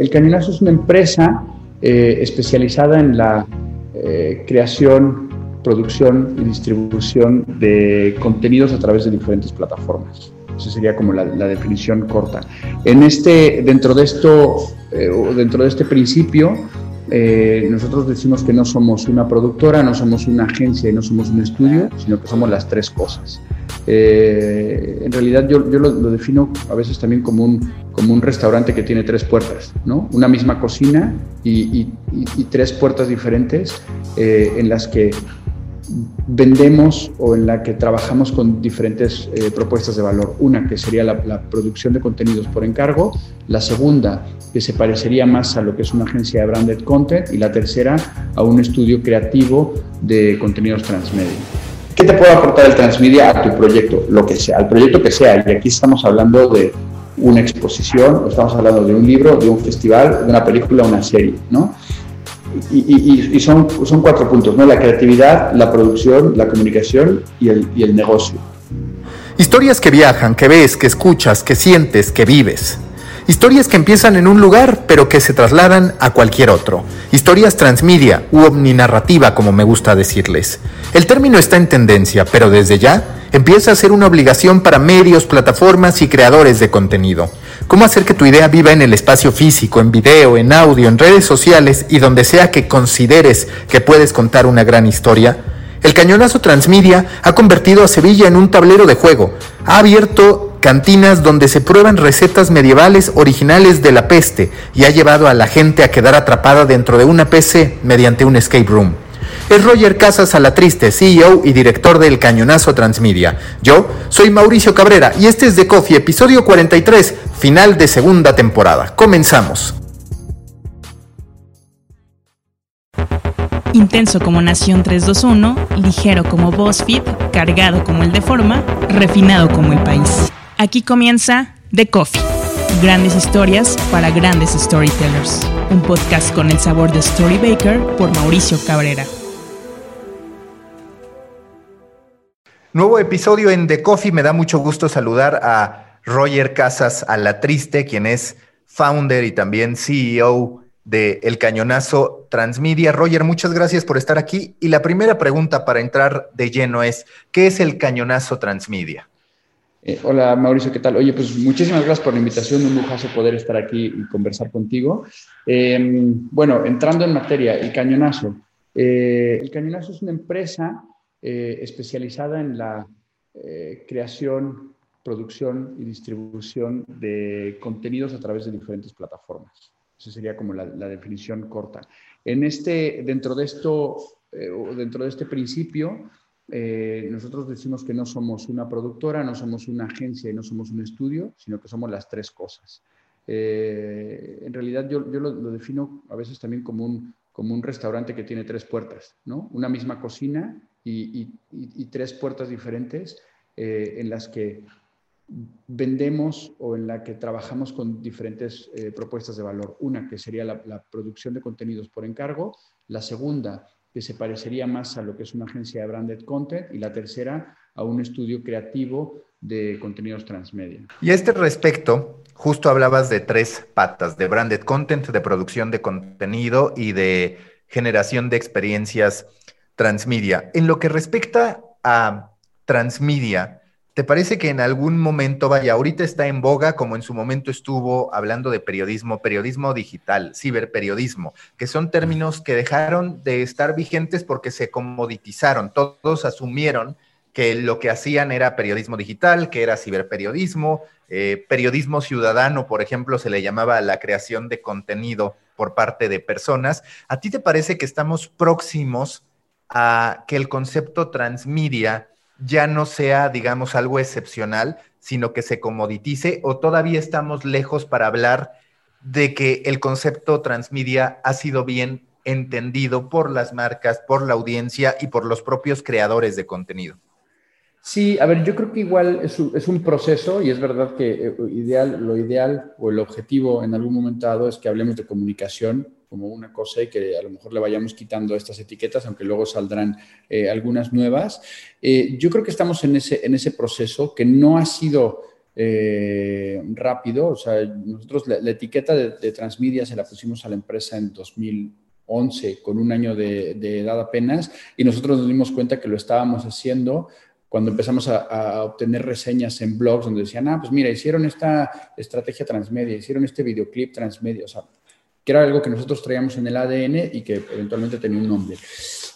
el Cañonazo es una empresa eh, especializada en la eh, creación, producción y distribución de contenidos a través de diferentes plataformas. Esa sería como la, definición corta. En este, dentro de esto, eh, dentro de este principio, nosotros decimos que no somos una productora, no somos una agencia y no somos un estudio, sino que somos las tres cosas. Eh, en realidad yo, lo, defino a veces también como un, como un restaurante que tiene tres puertas, ¿no? Una misma cocina y, tres puertas diferentes eh, en las que vendemos o en la que trabajamos con diferentes eh, propuestas de valor. Una que sería la, la, producción de contenidos por encargo, la segunda que se parecería más a lo que es una agencia de branded content y la tercera a un estudio creativo de contenidos transmedia. ¿Qué te puede aportar el transmedia a tu proyecto? Lo que sea, al proyecto que sea. Y aquí estamos hablando de una exposición, estamos hablando de un libro, de un festival, de una película, una serie, ¿no? Y, son, son cuatro puntos, ¿no? La creatividad, la producción, la comunicación y el, y el negocio. Historias que viajan, que ves, que escuchas, que sientes, que vives. Historias que empiezan en un lugar, pero que se trasladan a cualquier otro. Historias transmedia u omninarrativa, como me gusta decirles. El término está en tendencia, pero desde ya empieza a ser una obligación para medios, plataformas y creadores de contenido. ¿Cómo hacer que tu idea viva en el espacio físico, en video, en audio, en redes sociales y donde sea que consideres que puedes contar una gran historia? El cañonazo Transmedia ha convertido a Sevilla en un tablero de juego. Ha abierto cantinas donde se prueban recetas medievales originales de la peste y ha llevado a la gente a quedar atrapada dentro de una PC mediante un escape room. Es Roger Casas Alatriste, CEO y director del Cañonazo Transmedia. Yo soy Mauricio Cabrera y este es The Coffee, episodio 43, final de segunda temporada. Comenzamos. Intenso como Nación 321, ligero como BuzzFeed, cargado como el de forma, refinado como el país. Aquí comienza The Coffee. Grandes historias para grandes storytellers. Un podcast con el sabor de Storybaker por Mauricio Cabrera. Nuevo episodio en The Coffee. Me da mucho gusto saludar a Roger Casas a la Triste, quien es founder y también CEO de El Cañonazo Transmedia. Roger, muchas gracias por estar aquí. Y la primera pregunta para entrar de lleno es, ¿qué es El Cañonazo Transmedia? Eh, hola Mauricio, ¿qué tal? Oye, pues muchísimas gracias por la invitación, un lujazo poder estar aquí y conversar contigo. Em, bueno, entrando en materia, el Cañonazo. Eh, el Cañonazo es una empresa eh, especializada en la creación, producción y distribución de contenidos a través de diferentes plataformas. Esa sería como la, definición corta. En este, dentro de esto, dentro de este principio, eh, nosotros decimos que no somos una productora, no somos una agencia y no somos un estudio, sino que somos las tres cosas. Eh, en realidad yo, yo lo, defino a veces también como un, como un restaurante que tiene tres puertas, ¿no? Una misma cocina y, y, tres puertas diferentes eh, en las que vendemos o en la que trabajamos con diferentes propuestas de valor. Una que sería la, la producción de contenidos por encargo, la segunda que se parecería más a lo que es una agencia de branded content y la tercera a un estudio creativo de contenidos transmedia. Y a este respecto, justo hablabas de tres patas, de branded content, de producción de contenido y de generación de experiencias transmedia. En lo que respecta a transmedia, ¿Te parece que en algún momento, vaya, ahorita está en boga, como en su momento estuvo hablando de periodismo, periodismo digital, ciberperiodismo, que son términos que dejaron de estar vigentes porque se comoditizaron, todos asumieron que lo que hacían era periodismo digital, que era ciberperiodismo, eh, periodismo ciudadano, por ejemplo, se le llamaba la creación de contenido por parte de personas. ¿A ti te parece que estamos próximos a que el concepto transmedia ya no sea, digamos, algo excepcional, sino que se comoditice o todavía estamos lejos para hablar de que el concepto transmedia ha sido bien entendido por las marcas, por la audiencia y por los propios creadores de contenido? Sí, a ver, yo creo que igual es un, es un proceso y es verdad que eh, ideal, lo ideal o el objetivo en algún momento dado es que hablemos de comunicación como una cosa y que a lo mejor le vayamos quitando estas etiquetas, aunque luego saldrán eh, algunas nuevas. Eh, yo creo que estamos en ese, en ese proceso que no ha sido eh, rápido. O sea, nosotros la, etiqueta de, Transmedia se la pusimos a la empresa en 2011, con un año de, edad apenas, y nosotros nos dimos cuenta que lo estábamos haciendo cuando empezamos a, obtener reseñas en blogs donde decían, ah, pues mira, hicieron esta estrategia transmedia, hicieron este videoclip transmedia, o sea, que era algo que nosotros traíamos en el ADN y que eventualmente tenía un nombre.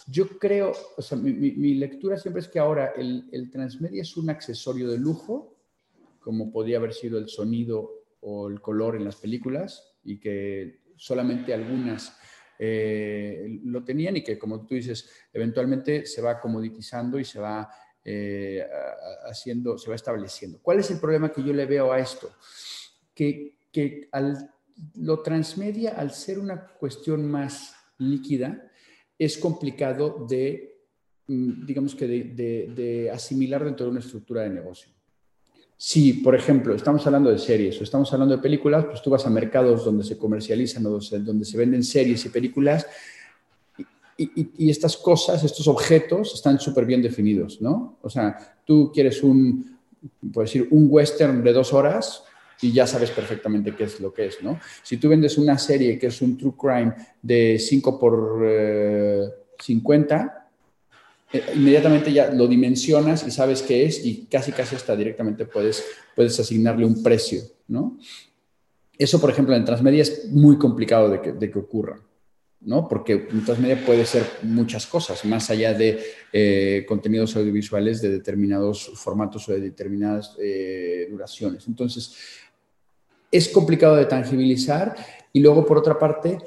Yo creo, o sea, mi, lectura siempre es que ahora el, el transmedia es un accesorio de lujo como podía haber sido el sonido o el color en las películas y que solamente algunas eh, lo tenían y que, como tú dices, eventualmente se va comoditizando y se va eh, haciendo, se va estableciendo. ¿Cuál es el problema que yo le veo a esto? Que, que al, lo transmedia, al ser una cuestión más líquida, es complicado de, mm, digamos que, de asimilar dentro de una estructura de negocio. Si, por ejemplo, estamos hablando de series o estamos hablando de películas, pues tú vas a mercados donde se comercializan o donde se venden series y películas y, estas cosas, estos objetos están súper bien definidos, ¿no? O sea, tú quieres un, por decir, un western de dos horas y ya sabes perfectamente qué es lo que es, ¿no? Si tú vendes una serie que es un true crime de 5 por 50, eh, eh, inmediatamente ya lo dimensionas y sabes qué es y casi casi hasta directamente puedes, puedes asignarle un precio, ¿no? Eso, por ejemplo, en transmedia es muy complicado de que, de que ocurra, ¿no? Porque en transmedia puede ser muchas cosas, más allá de eh, contenidos audiovisuales de determinados formatos o de determinadas eh, duraciones. Entonces, es complicado de tangibilizar y luego, por otra parte,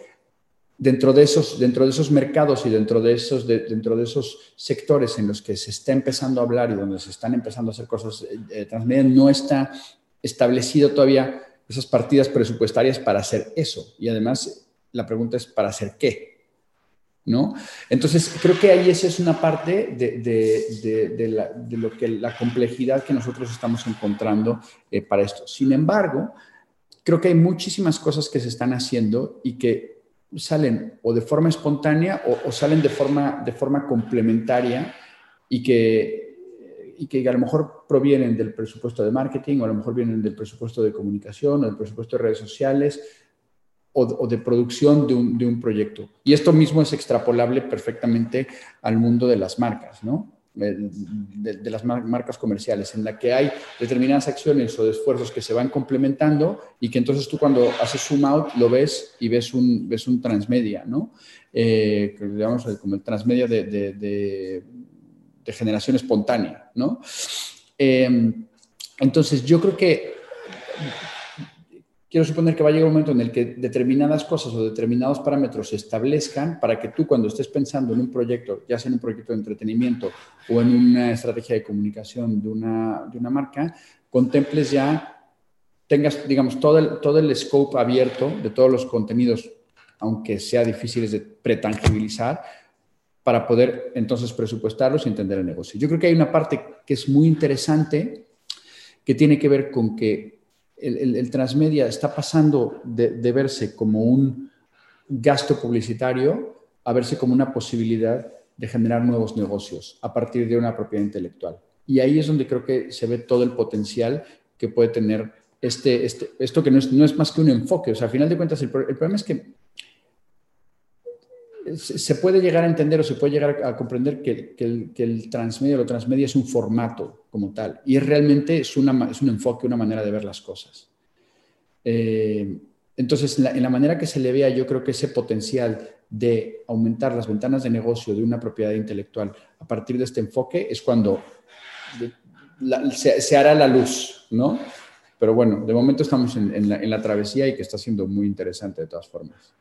dentro de esos, dentro de esos mercados y dentro de esos, dentro de esos sectores en los que se está empezando a hablar y donde se están empezando a hacer cosas eh, transmedia, no está establecido todavía esas partidas presupuestarias para hacer eso. Y además, la pregunta es, ¿para hacer qué? ¿No? Entonces, creo que ahí esa es una parte de, de, de, la, lo que la complejidad que nosotros estamos encontrando eh, para esto. Sin embargo, creo que hay muchísimas cosas que se están haciendo y que salen o de forma espontánea o, salen de forma, de forma complementaria y que, y que a lo mejor provienen del presupuesto de marketing o a lo mejor vienen del presupuesto de comunicación o del presupuesto de redes sociales o, o de producción de un, de un proyecto. Y esto mismo es extrapolable perfectamente al mundo de las marcas, ¿no? De, las marcas comerciales, en la que hay determinadas acciones o esfuerzos que se van complementando y que entonces tú cuando haces zoom out lo ves y ves un, ves un transmedia, ¿no? Eh, digamos como el transmedia de, de, generación espontánea, ¿no? Eh, entonces yo creo que quiero suponer que va a llegar un momento en el que determinadas cosas o determinados parámetros se establezcan para que tú cuando estés pensando en un proyecto, ya sea en un proyecto de entretenimiento o en una estrategia de comunicación de una, de una marca, contemples ya, tengas, digamos, todo el, todo el scope abierto de todos los contenidos, aunque sea difíciles de pretangibilizar, para poder entonces presupuestarlos y entender el negocio. Yo creo que hay una parte que es muy interesante que tiene que ver con que el, transmedia está pasando de, verse como un gasto publicitario a verse como una posibilidad de generar nuevos negocios a partir de una propiedad intelectual. Y ahí es donde creo que se ve todo el potencial que puede tener este, este esto que no es, no es, más que un enfoque. O sea, a final de cuentas, el problema es que se puede llegar a entender o se puede llegar a, comprender que, el, que, transmedia o lo transmedia es un formato como tal y realmente es, una, es un enfoque, una manera de ver las cosas. Eh, entonces, en la, manera que se le vea, yo creo que ese potencial de aumentar las ventanas de negocio de una propiedad intelectual a partir de este enfoque es cuando se, se, hará la luz, ¿no? Pero bueno, de momento estamos en, la, en la travesía y que está siendo muy interesante de todas formas.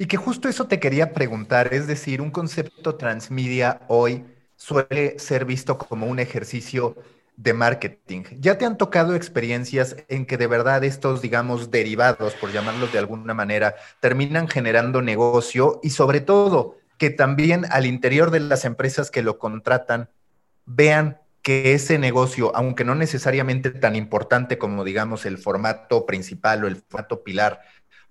Y que justo eso te quería preguntar, es decir, un concepto transmedia hoy suele ser visto como un ejercicio de marketing. ¿Ya te han tocado experiencias en que de verdad estos, digamos, derivados, por llamarlos de alguna manera, terminan generando negocio y sobre todo que también al interior de las empresas que lo contratan vean que ese negocio, aunque no necesariamente tan importante como, digamos, el formato principal o el formato pilar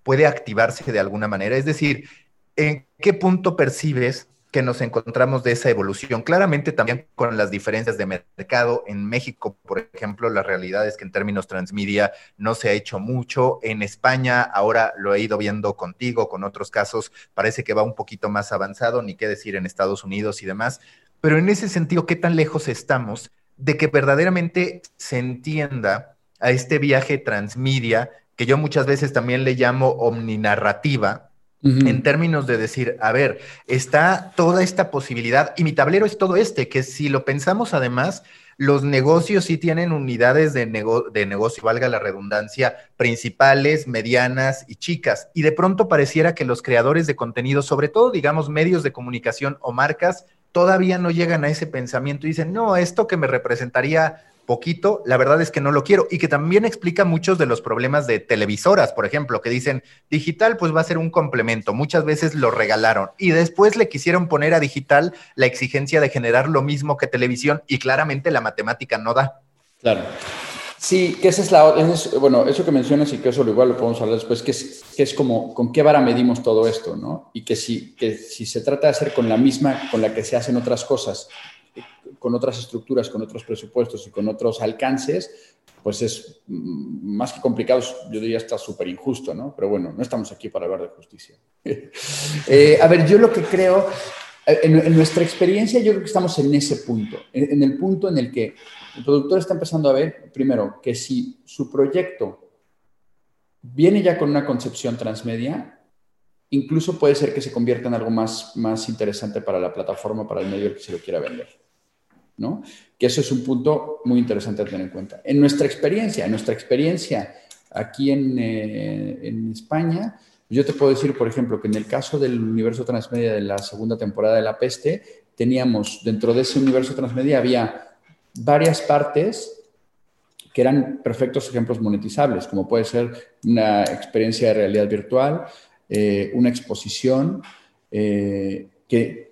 puede activarse de alguna manera? Es decir, ¿en qué punto percibes que nos encontramos de esa evolución. Claramente también con las diferencias de mercado. En México, por ejemplo, la realidad es que en términos transmedia no se ha hecho mucho. En España, ahora lo he ido viendo contigo, con otros casos, parece que va un poquito más avanzado, ni qué decir en Estados Unidos y demás. Pero en ese sentido, ¿qué tan lejos estamos de que verdaderamente se entienda a este viaje transmedia, que yo muchas veces también le llamo omninarrativa, en términos de decir, a ver, está toda esta posibilidad y mi tablero es todo este, que si lo pensamos además, los negocios sí tienen unidades de, de, negocio, valga la redundancia, principales, medianas y chicas. Y de pronto pareciera que los creadores de contenido, sobre todo, digamos, medios de comunicación o marcas, todavía no llegan a ese pensamiento y dicen, no, esto que me representaría poquito, la verdad es que no lo quiero y que también explica muchos de los problemas de televisoras, por ejemplo, que dicen digital pues va a ser un complemento, muchas veces lo regalaron y después le quisieron poner a digital la exigencia de generar lo mismo que televisión y claramente la matemática no da. Claro. Sí, que esa es la bueno, eso que mencionas y que eso lo igual lo podemos hablar después, que es, que es como con qué vara medimos todo esto, ¿no? Y que si, que si se trata de hacer con la misma con la que se hacen otras cosas, con otras estructuras, con otros presupuestos y con otros alcances, pues es más que complicado, yo diría está súper injusto, ¿no? Pero bueno, no estamos aquí para hablar de justicia. Eh, a ver, yo lo que creo, eh, en, nuestra experiencia, yo creo que estamos en ese punto, en, el punto en el que el productor está empezando a ver, primero, que si su proyecto viene ya con una concepción transmedia, incluso puede ser que se convierta en algo más, más interesante para la plataforma, para el medio que se lo quiera vender. ¿No? Que eso es un punto muy interesante a tener en cuenta. En nuestra experiencia, en nuestra experiencia aquí en, eh, en España, yo te puedo decir, por ejemplo, que en el caso del universo transmedia de la segunda temporada de La Peste, teníamos dentro de ese universo transmedia había varias partes que eran perfectos ejemplos monetizables, como puede ser una experiencia de realidad virtual, eh, una exposición, eh, que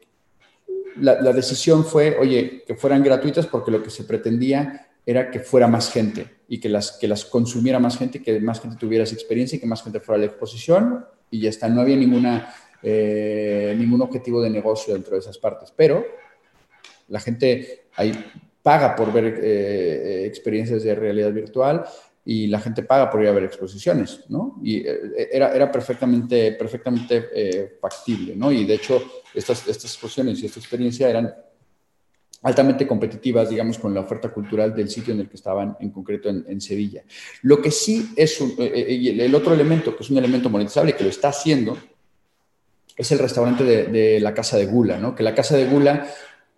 la, decisión fue, oye, que fueran gratuitas porque lo que se pretendía era que fuera más gente y que las, que las consumiera más gente, que más gente tuviera esa experiencia y que más gente fuera a la exposición y ya está, no había ninguna, eh, ningún objetivo de negocio dentro de esas partes, pero la gente ahí paga por ver eh, experiencias de realidad virtual y la gente paga por ir a ver exposiciones, ¿no? Y eh, era, era perfectamente, perfectamente eh, factible, ¿no? Y de hecho, estas, estas exposiciones y esta experiencia eran altamente competitivas, digamos, con la oferta cultural del sitio en el que estaban, en concreto en, Sevilla. Lo que sí es, un, eh, el otro elemento, que es un elemento monetizable, que lo está haciendo, es el restaurante de, de la Casa de Gula, ¿no? Que la Casa de Gula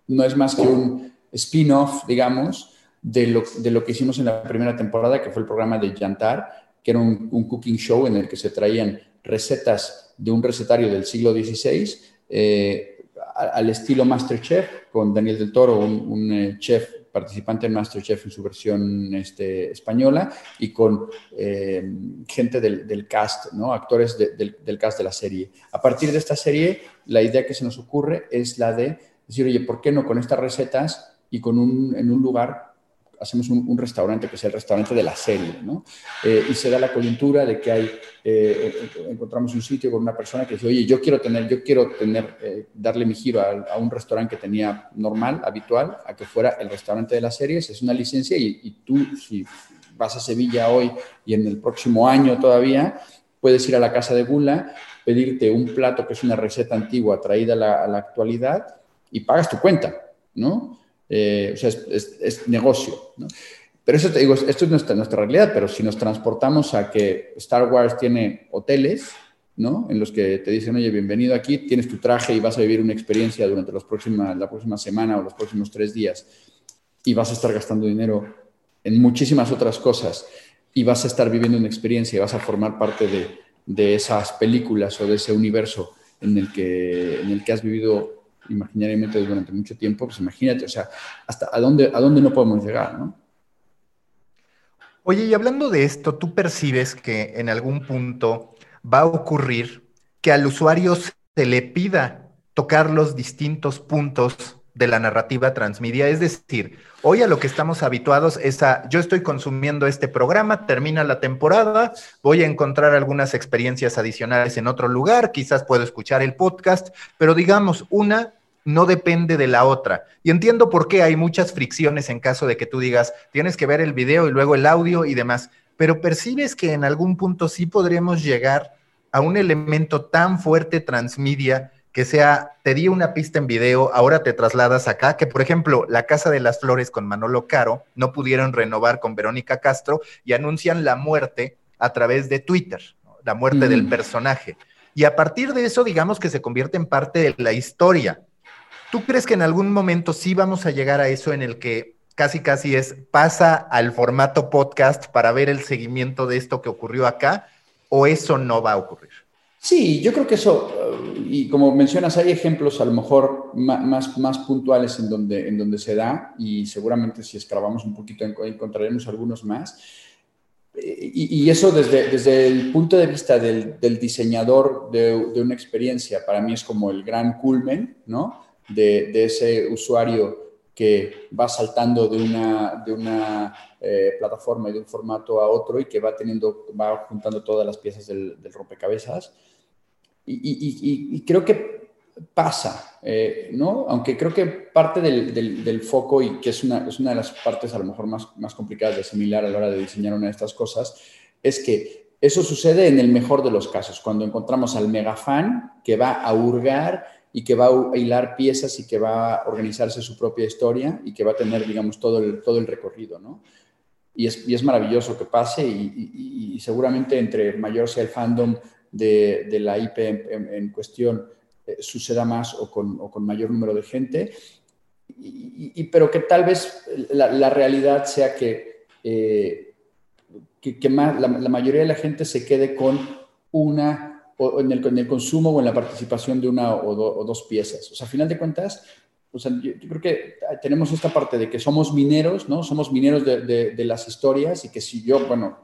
no es más que un spin-off, digamos, de lo, de lo, que hicimos en la primera temporada, que fue el programa de Yantar, que era un, cooking show en el que se traían recetas de un recetario del siglo XVI eh, al estilo Masterchef, con Daniel del Toro, un, eh, chef participante en Masterchef en su versión este, española, y con eh, gente del, cast, ¿no? actores del, del cast de la serie. A partir de esta serie, la idea que se nos ocurre es la de decir, oye, ¿por qué no con estas recetas y con un, en un lugar hacemos un, restaurante que es el restaurante de la serie, ¿no? Eh, y se da la coyuntura de que hay, eh, eh, encontramos un sitio con una persona que dice, oye, yo quiero tener, yo quiero tener, darle mi giro a, un restaurante que tenía normal, habitual, a que fuera el restaurante de las series, es una licencia y, tú, si vas a Sevilla hoy y en el próximo año todavía, puedes ir a la casa de Gula, pedirte un plato que es una receta antigua traída a la, a la actualidad y pagas tu cuenta, ¿no? Eh, o sea, es, negocio. Pero eso te digo, esto es nuestra, realidad, pero si nos transportamos a que Star Wars tiene hoteles, ¿no? En los que te dicen, oye, bienvenido aquí, tienes tu traje y vas a vivir una experiencia durante los próximas, la próxima semana o los próximos tres días y vas a estar gastando dinero en muchísimas otras cosas y vas a estar viviendo una experiencia y vas a formar parte de, de esas películas o de ese universo en el que, en el que has vivido imaginariamente durante mucho tiempo, pues imagínate, o sea, hasta a dónde, a dónde no podemos llegar, ¿no? Oye, y hablando de esto, ¿tú percibes que en algún punto va a ocurrir que al usuario se le pida tocar los distintos puntos de la narrativa transmedia. Es decir, hoy a lo que estamos habituados es a, yo estoy consumiendo este programa, termina la temporada, voy a encontrar algunas experiencias adicionales en otro lugar, quizás puedo escuchar el podcast, pero digamos, una no depende de la otra. Y entiendo por qué hay muchas fricciones en caso de que tú digas, tienes que ver el video y luego el audio y demás, pero percibes que en algún punto sí podremos llegar a un elemento tan fuerte transmedia que sea, te di una pista en video, ahora te trasladas acá, que por ejemplo, La Casa de las Flores con Manolo Caro no pudieron renovar con Verónica Castro y anuncian la muerte a través de Twitter, la muerte del mm. personaje. Y a partir de eso, digamos que se convierte en parte de la historia. ¿Tú crees que en algún momento sí vamos a llegar a eso en el que casi casi es pasa al formato podcast para ver el seguimiento de esto que ocurrió acá o eso no va a ocurrir? Sí, yo creo que eso, eh, y como mencionas, hay ejemplos a lo mejor más, más puntuales en donde, en donde se da, y seguramente si escarbamos un poquito encontraremos algunos más. Eh, y, eso desde, desde, el punto de vista del, del diseñador de, de, una experiencia, para mí es como el gran culmen, ¿no? De, ese usuario que va saltando de una, de una eh, plataforma y de un formato a otro y que va teniendo, va juntando todas las piezas del, rompecabezas. Y, y, creo que pasa, eh, ¿no? Aunque creo que parte del, del, foco y que es una, es una de las partes a lo mejor más, más complicadas de asimilar a la hora de diseñar una de estas cosas, es que eso sucede en el mejor de los casos, cuando encontramos al mega fan que va a hurgar y que va a hilar piezas y que va a organizarse su propia historia y que va a tener, digamos, todo el, todo el recorrido, ¿no? Y es, y es maravilloso que pase y, y, seguramente entre mayor sea el fandom de, de la IP en, cuestión, eh, suceda más o con, o con, mayor número de gente, y, pero que tal vez la, la realidad sea que, eh, que, que más, la, la mayoría de la gente se quede con una o en el, en el, consumo o en la participación de una o, dos piezas. O sea, a final de cuentas, o sea, yo, creo que tenemos esta parte de que somos mineros, ¿no? Somos mineros de, de, las historias y que si yo, bueno,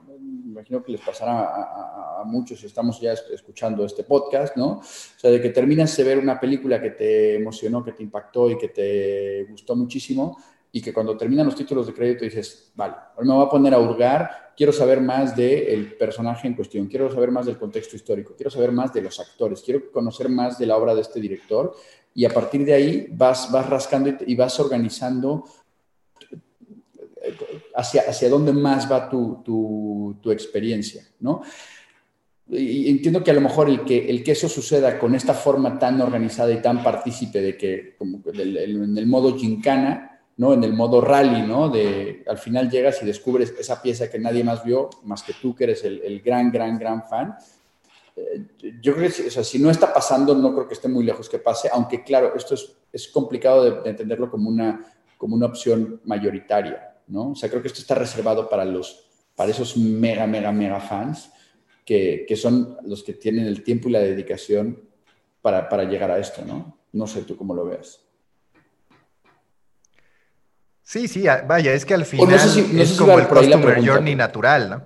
imagino que les pasará a, a, muchos si estamos ya escuchando este podcast, ¿no? O sea, de que terminas de ver una película que te emocionó, que te impactó y que te gustó muchísimo y que cuando terminan los títulos de crédito dices, vale, ahora me voy a poner a hurgar, quiero saber más del personaje en cuestión, quiero saber más del contexto histórico, quiero saber más de los actores, quiero conocer más de la obra de este director y a partir de ahí vas, vas rascando y, vas organizando hacia, hacia dónde más va tu, tu, tu experiencia, ¿no? Y entiendo que a lo mejor el que, el que eso suceda con esta forma tan organizada y tan partícipe de que, como en el modo gincana, ¿no? En el modo rally, ¿no? De al final llegas y descubres esa pieza que nadie más vio, más que tú que eres el, el gran, gran, gran fan. Eh, yo creo que o sea, si no está pasando, no creo que esté muy lejos que pase, aunque claro, esto es, es complicado de, entenderlo como una, como una opción mayoritaria, ¿no? O sea, creo que esto está reservado para, los, para esos mega, mega, mega fans que, que son los que tienen el tiempo y la dedicación para, para llegar a esto, ¿no? No sé tú cómo lo veas. Sí, sí, vaya, es que al final es como el Customer Journey natural, ¿no?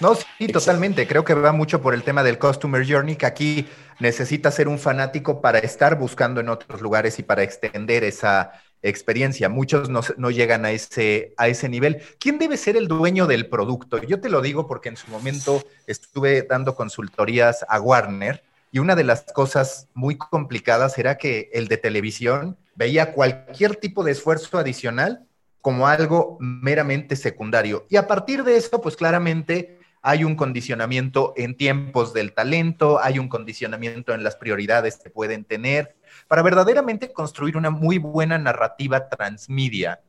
No, sí, totalmente. Creo que va mucho por el tema del Customer Journey, que aquí necesita ser un fanático para estar buscando en otros lugares y para extender esa experiencia. Muchos no, no, llegan a ese, a ese nivel. ¿Quién debe ser el dueño del producto? Yo te lo digo porque en su momento estuve dando consultorías a Warner y una de las cosas muy complicadas era que el de televisión veía cualquier tipo de esfuerzo adicional como algo meramente secundario. Y a partir de eso, pues claramente hay un condicionamiento en tiempos del talento, hay un condicionamiento en las prioridades que pueden tener para verdaderamente construir una muy buena narrativa transmedia.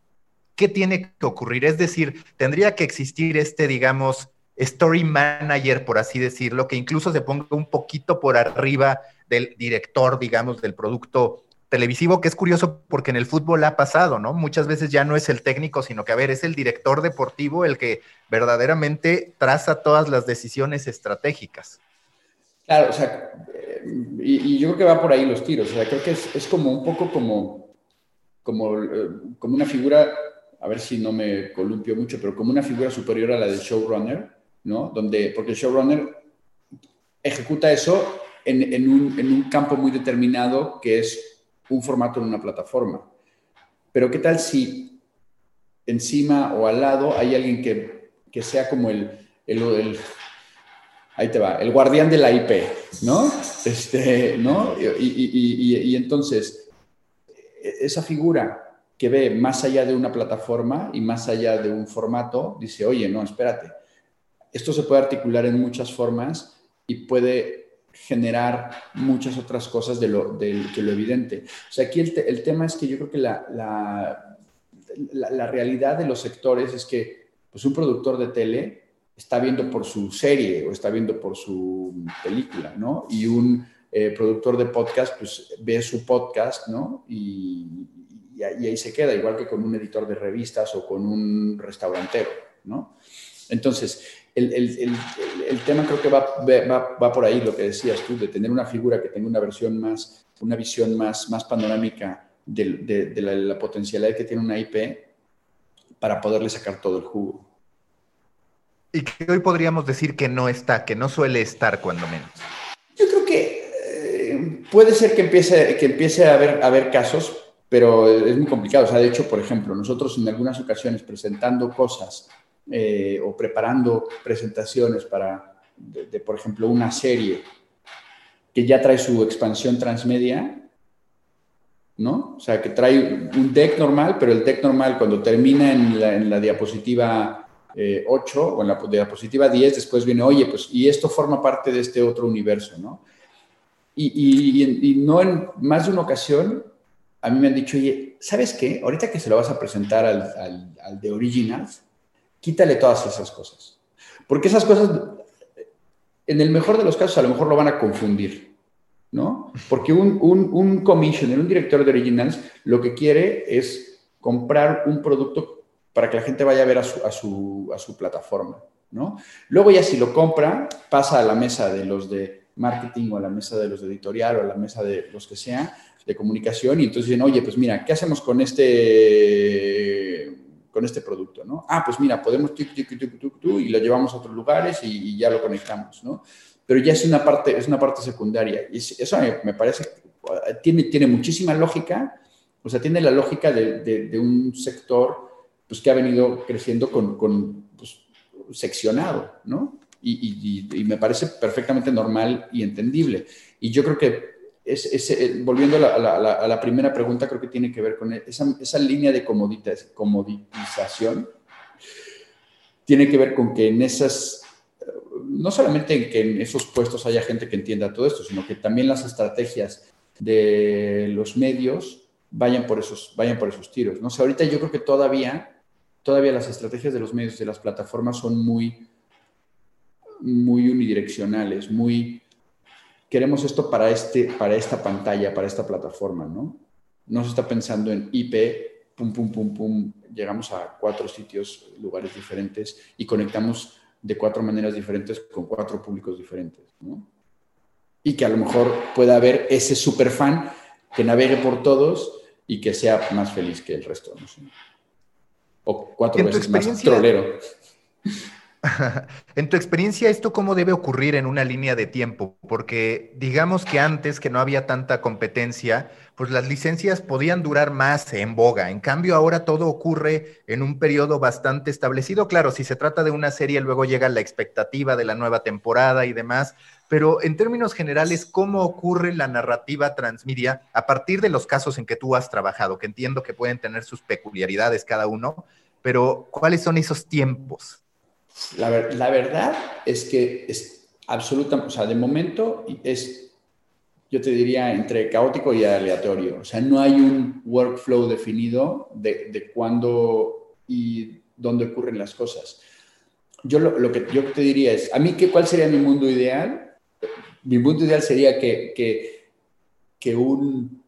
¿Qué tiene que ocurrir? Es decir, tendría que existir este, digamos, story manager, por así decirlo, que incluso se ponga un poquito por arriba del director, digamos, del producto televisivo, que es curioso porque en el fútbol ha pasado, ¿no? Muchas veces ya no es el técnico, sino que, a ver, es el director deportivo el que verdaderamente traza todas las decisiones estratégicas. Claro, o sea, y, yo creo que va por ahí los tiros, o sea, creo que es, es como un poco como, como, eh, como una figura, a ver si no me columpio mucho, pero como una figura superior a la del showrunner, ¿no? Donde, porque el showrunner ejecuta eso en, en, un, en un campo muy determinado que es un formato en una plataforma. Pero ¿qué tal si encima o al lado hay alguien que, que sea como el, el, ahí te va, el guardián de la IP, ¿no? Este, ¿no? Y, y, y, y, entonces, esa figura que ve más allá de una plataforma y más allá de un formato, dice, oye, no, espérate, esto se puede articular en muchas formas y puede generar muchas otras cosas de lo, que lo evidente. O sea, aquí el, tema es que yo creo que la, la, la, realidad de los sectores es que pues un productor de tele está viendo por su serie o está viendo por su película, ¿no? Y un eh, productor de podcast, pues ve su podcast, ¿no? Y, y, ahí se queda, igual que con un editor de revistas o con un restaurantero, ¿no? Entonces, el, el, el, tema creo que va, va, va, por ahí, lo que decías tú, de tener una figura que tenga una versión más, una visión más, más panorámica de, de, la, potencialidad que tiene una IP para poderle sacar todo el jugo. Y que hoy podríamos decir que no está, que no suele estar cuando menos. Yo creo que eh, puede ser que empiece, que empiece a, haber, a haber casos, pero es muy complicado. O sea, de hecho, por ejemplo, nosotros en algunas ocasiones presentando cosas eh, o preparando presentaciones para, de, por ejemplo, una serie que ya trae su expansión transmedia, ¿no? O sea, que trae un deck normal, pero el deck normal cuando termina en la, diapositiva 8 eh, o en la diapositiva 10, después viene, oye, pues, y esto forma parte de este otro universo, ¿no? Y, no en más de una ocasión, a mí me han dicho, oye, ¿sabes qué? Ahorita que se lo vas a presentar al, al, al de Originals, quítale todas esas cosas. Porque esas cosas, en el mejor de los casos, a lo mejor lo van a confundir, ¿no? Porque un, un, un commissioner, un director de originals, lo que quiere es comprar un producto para que la gente vaya a ver a su, a su, a su plataforma, ¿no? Luego ya si lo compra, pasa a la mesa de los de marketing o a la mesa de los de editorial o a la mesa de los que sea de comunicación y entonces dicen, oye, pues mira, ¿qué hacemos con este con este producto, ¿no? Ah, pues mira, podemos tic, y lo llevamos a otros lugares y, ya lo conectamos, ¿no? Pero ya es una parte, es una parte secundaria. Y eso me, parece, tiene, tiene muchísima lógica, o sea, tiene la lógica de, de, un sector pues, que ha venido creciendo con, con pues, seccionado, ¿no? Y, me parece perfectamente normal y entendible. Y yo creo que es, eh, volviendo a la, primera pregunta, creo que tiene que ver con esa, línea de comoditización. Tiene que ver con que en esas, no solamente en que en esos puestos haya gente que entienda todo esto, sino que también las estrategias de los medios vayan por esos, vayan por esos tiros. ¿no? ahorita yo creo que todavía, todavía las estrategias de los medios, de las plataformas son muy, muy unidireccionales, muy queremos esto para, este, para esta pantalla, para esta plataforma, ¿no? No se está pensando en IP, pum, pum, pum, pum, llegamos a cuatro sitios, lugares diferentes y conectamos de cuatro maneras diferentes con cuatro públicos diferentes, ¿no? Y que a lo mejor pueda haber ese super fan que navegue por todos y que sea más feliz que el resto, ¿no? O cuatro veces más trolero. En tu experiencia, ¿esto cómo debe ocurrir en una línea de tiempo? Porque digamos que antes, que no había tanta competencia, pues las licencias podían durar más en boga. En cambio, ahora todo ocurre en un periodo bastante establecido. Claro, si se trata de una serie, luego llega la expectativa de la nueva temporada y demás. Pero en términos generales, ¿cómo ocurre la narrativa transmedia a partir de los casos en que tú has trabajado? Que entiendo que pueden tener sus peculiaridades cada uno, pero ¿cuáles son esos tiempos? La, verdad es que es absoluta, o sea, de momento es, yo te diría, entre caótico y aleatorio. O sea, no hay un workflow definido de, de cuándo y dónde ocurren las cosas. Yo lo, que yo te diría es, a mí, ¿qué, ¿cuál sería mi mundo ideal? Mi mundo ideal sería que, que, que un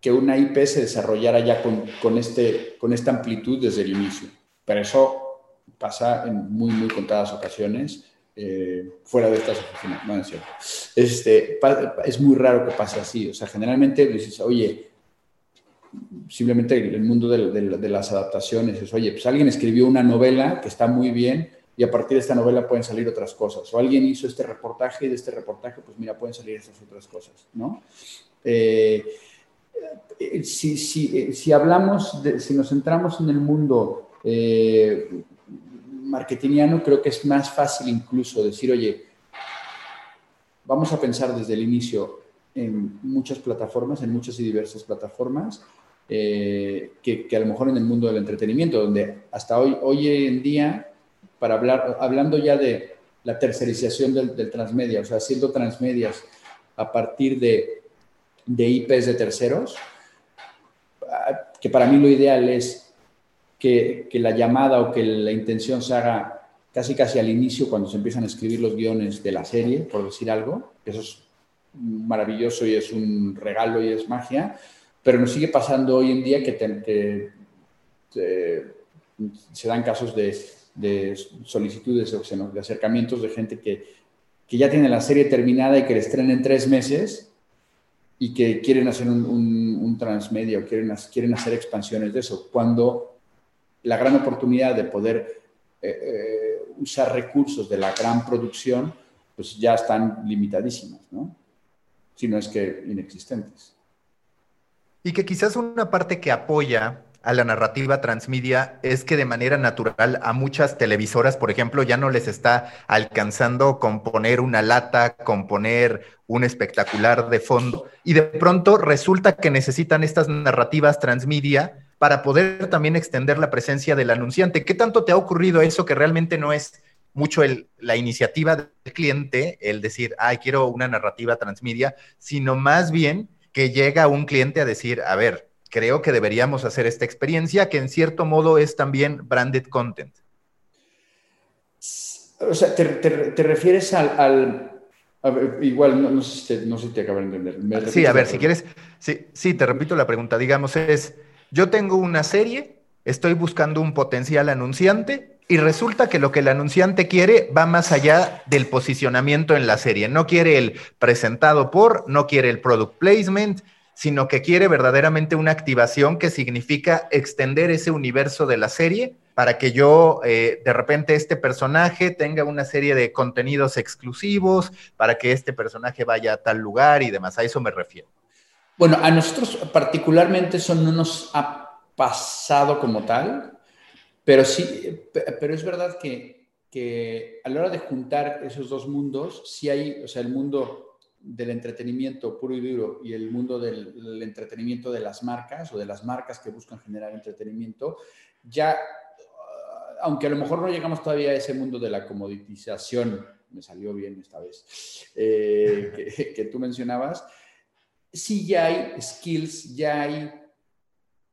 que una IP se desarrollara ya con, con, este, con esta amplitud desde el inicio. Pero eso pasa en muy, muy contadas ocasiones eh, fuera de estas oficinas. No, es. Este, es muy raro que pase así. O sea, generalmente dices, oye, simplemente el mundo de, las adaptaciones es, oye, pues alguien escribió una novela que está muy bien y a partir de esta novela pueden salir otras cosas. O alguien hizo este reportaje y de este reportaje, pues mira, pueden salir estas otras cosas, ¿no? Eh, eh, si, si, si, hablamos, si nos centramos en el mundo marketingiano creo que es más fácil incluso decir, oye, vamos a pensar desde el inicio en muchas plataformas, en muchas y diversas plataformas, eh, que, a lo mejor en el mundo del entretenimiento, donde hasta hoy, hoy en día, para hablar, hablando ya de la tercerización del, transmedia, o sea, haciendo transmedias a partir de, de IPs de terceros, ah, que para mí lo ideal es que, que, la llamada o que la intención se haga casi casi al inicio cuando se empiezan a escribir los guiones de la serie, por decir algo. Eso es maravilloso y es un regalo y es magia, pero nos sigue pasando hoy en día que, se dan casos de, solicitudes o de acercamientos de gente que, ya tiene la serie terminada y que la estrena en tres meses y que quieren hacer un, un, transmedia o quieren, quieren hacer expansiones de eso, cuando la gran oportunidad de poder eh, eh, usar recursos de la gran producción, pues ya están limitadísimas, ¿no? Si no es que inexistentes. Y que quizás una parte que apoya a la narrativa transmedia es que de manera natural a muchas televisoras, por ejemplo, ya no les está alcanzando componer una lata, componer un espectacular de fondo, y de pronto resulta que necesitan estas narrativas transmedia para poder también extender la presencia del anunciante. ¿Qué tanto te ha ocurrido eso que realmente no es mucho el, la iniciativa del cliente, el decir, ay, quiero una narrativa transmedia, sino más bien que llega un cliente a decir, a ver, creo que deberíamos hacer esta experiencia, que en cierto modo es también branded content. O sea, te, refieres al, igual, no, sé si te, acabo de entender. Sí, a ver, si quieres, sí, sí, te repito la pregunta, digamos, es, yo tengo una serie, estoy buscando un potencial anunciante, y resulta que lo que el anunciante quiere va más allá del posicionamiento en la serie. No quiere el presentado por, no quiere el product placement, sino que quiere verdaderamente una activación que significa extender ese universo de la serie para que yo, eh, de repente, este personaje tenga una serie de contenidos exclusivos, para que este personaje vaya a tal lugar y demás. A eso me refiero. Bueno, a nosotros particularmente eso no nos ha pasado como tal, pero sí, pero es verdad que, que, a la hora de juntar esos dos mundos, sí hay, o sea, el mundo del entretenimiento puro y duro y el mundo del, entretenimiento de las marcas o de las marcas que buscan generar entretenimiento, ya, aunque a lo mejor no llegamos todavía a ese mundo de la comoditización, me salió bien esta vez, eh, que, tú mencionabas, sí ya hay skills, ya hay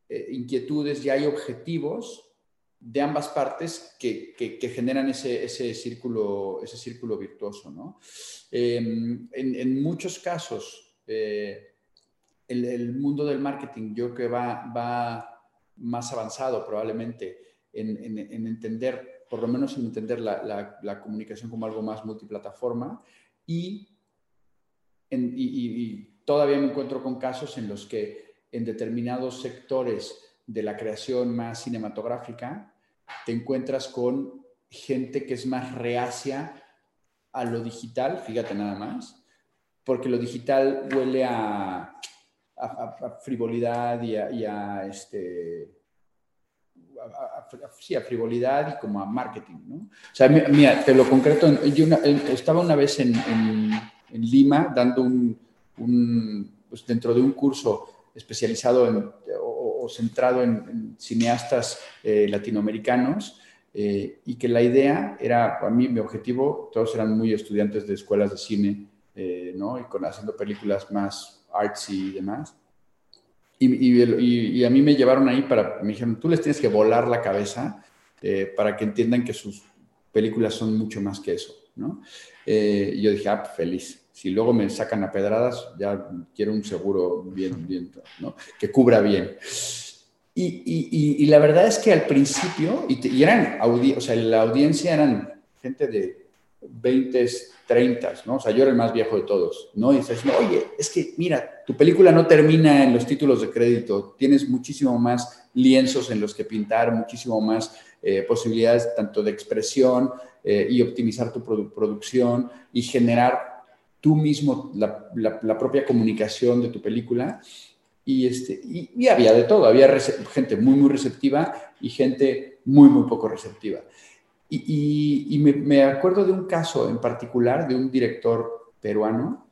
eh, inquietudes, ya hay objetivos de ambas partes que, generan ese, círculo, ese círculo virtuoso. Em, en, muchos casos, eh, el, mundo del marketing yo creo que va, va más avanzado probablemente en, entender, por lo menos en entender la, comunicación como algo más multiplataforma y, y todavía me encuentro con casos en los que en determinados sectores de la creación más cinematográfica, te encuentras con gente que es más reacia a lo digital, fíjate nada más, porque lo digital huele a, frivolidad y a, este, sí, a frivolidad y como a marketing, ¿no? O sea, mira, te lo concreto, yo estaba una vez en, Lima dando un, pues dentro de un curso especializado en, o, centrado en, cineastas eh, latinoamericanos eh, y que la idea era, a mí mi objetivo, todos eran muy estudiantes de escuelas de cine, eh, ¿no? Y con, haciendo películas más artsy y demás. Y, y, a mí me llevaron ahí para, me dijeron, tú les tienes que volar la cabeza para que entiendan que sus películas son mucho más que eso, ¿no? y yo dije, ah, feliz si luego me sacan a pedradas, ya quiero un seguro bien, bien ¿no? que cubra bien. Y, y, la verdad es que al principio, y, eran o sea, la audiencia eran gente de 20, 30, ¿no? O sea, yo era el más viejo de todos, ¿no? Y dices, oye, es que mira, tu película no termina en los títulos de crédito, tienes muchísimo más lienzos en los que pintar, muchísimo más eh, posibilidades tanto de expresión eh, y optimizar tu producción y generar tú mismo la, la, propia comunicación de tu película. Y, este, y, había de todo, había gente muy, muy receptiva y gente muy, muy poco receptiva. Y, y me, me, acuerdo de un caso en particular de un director peruano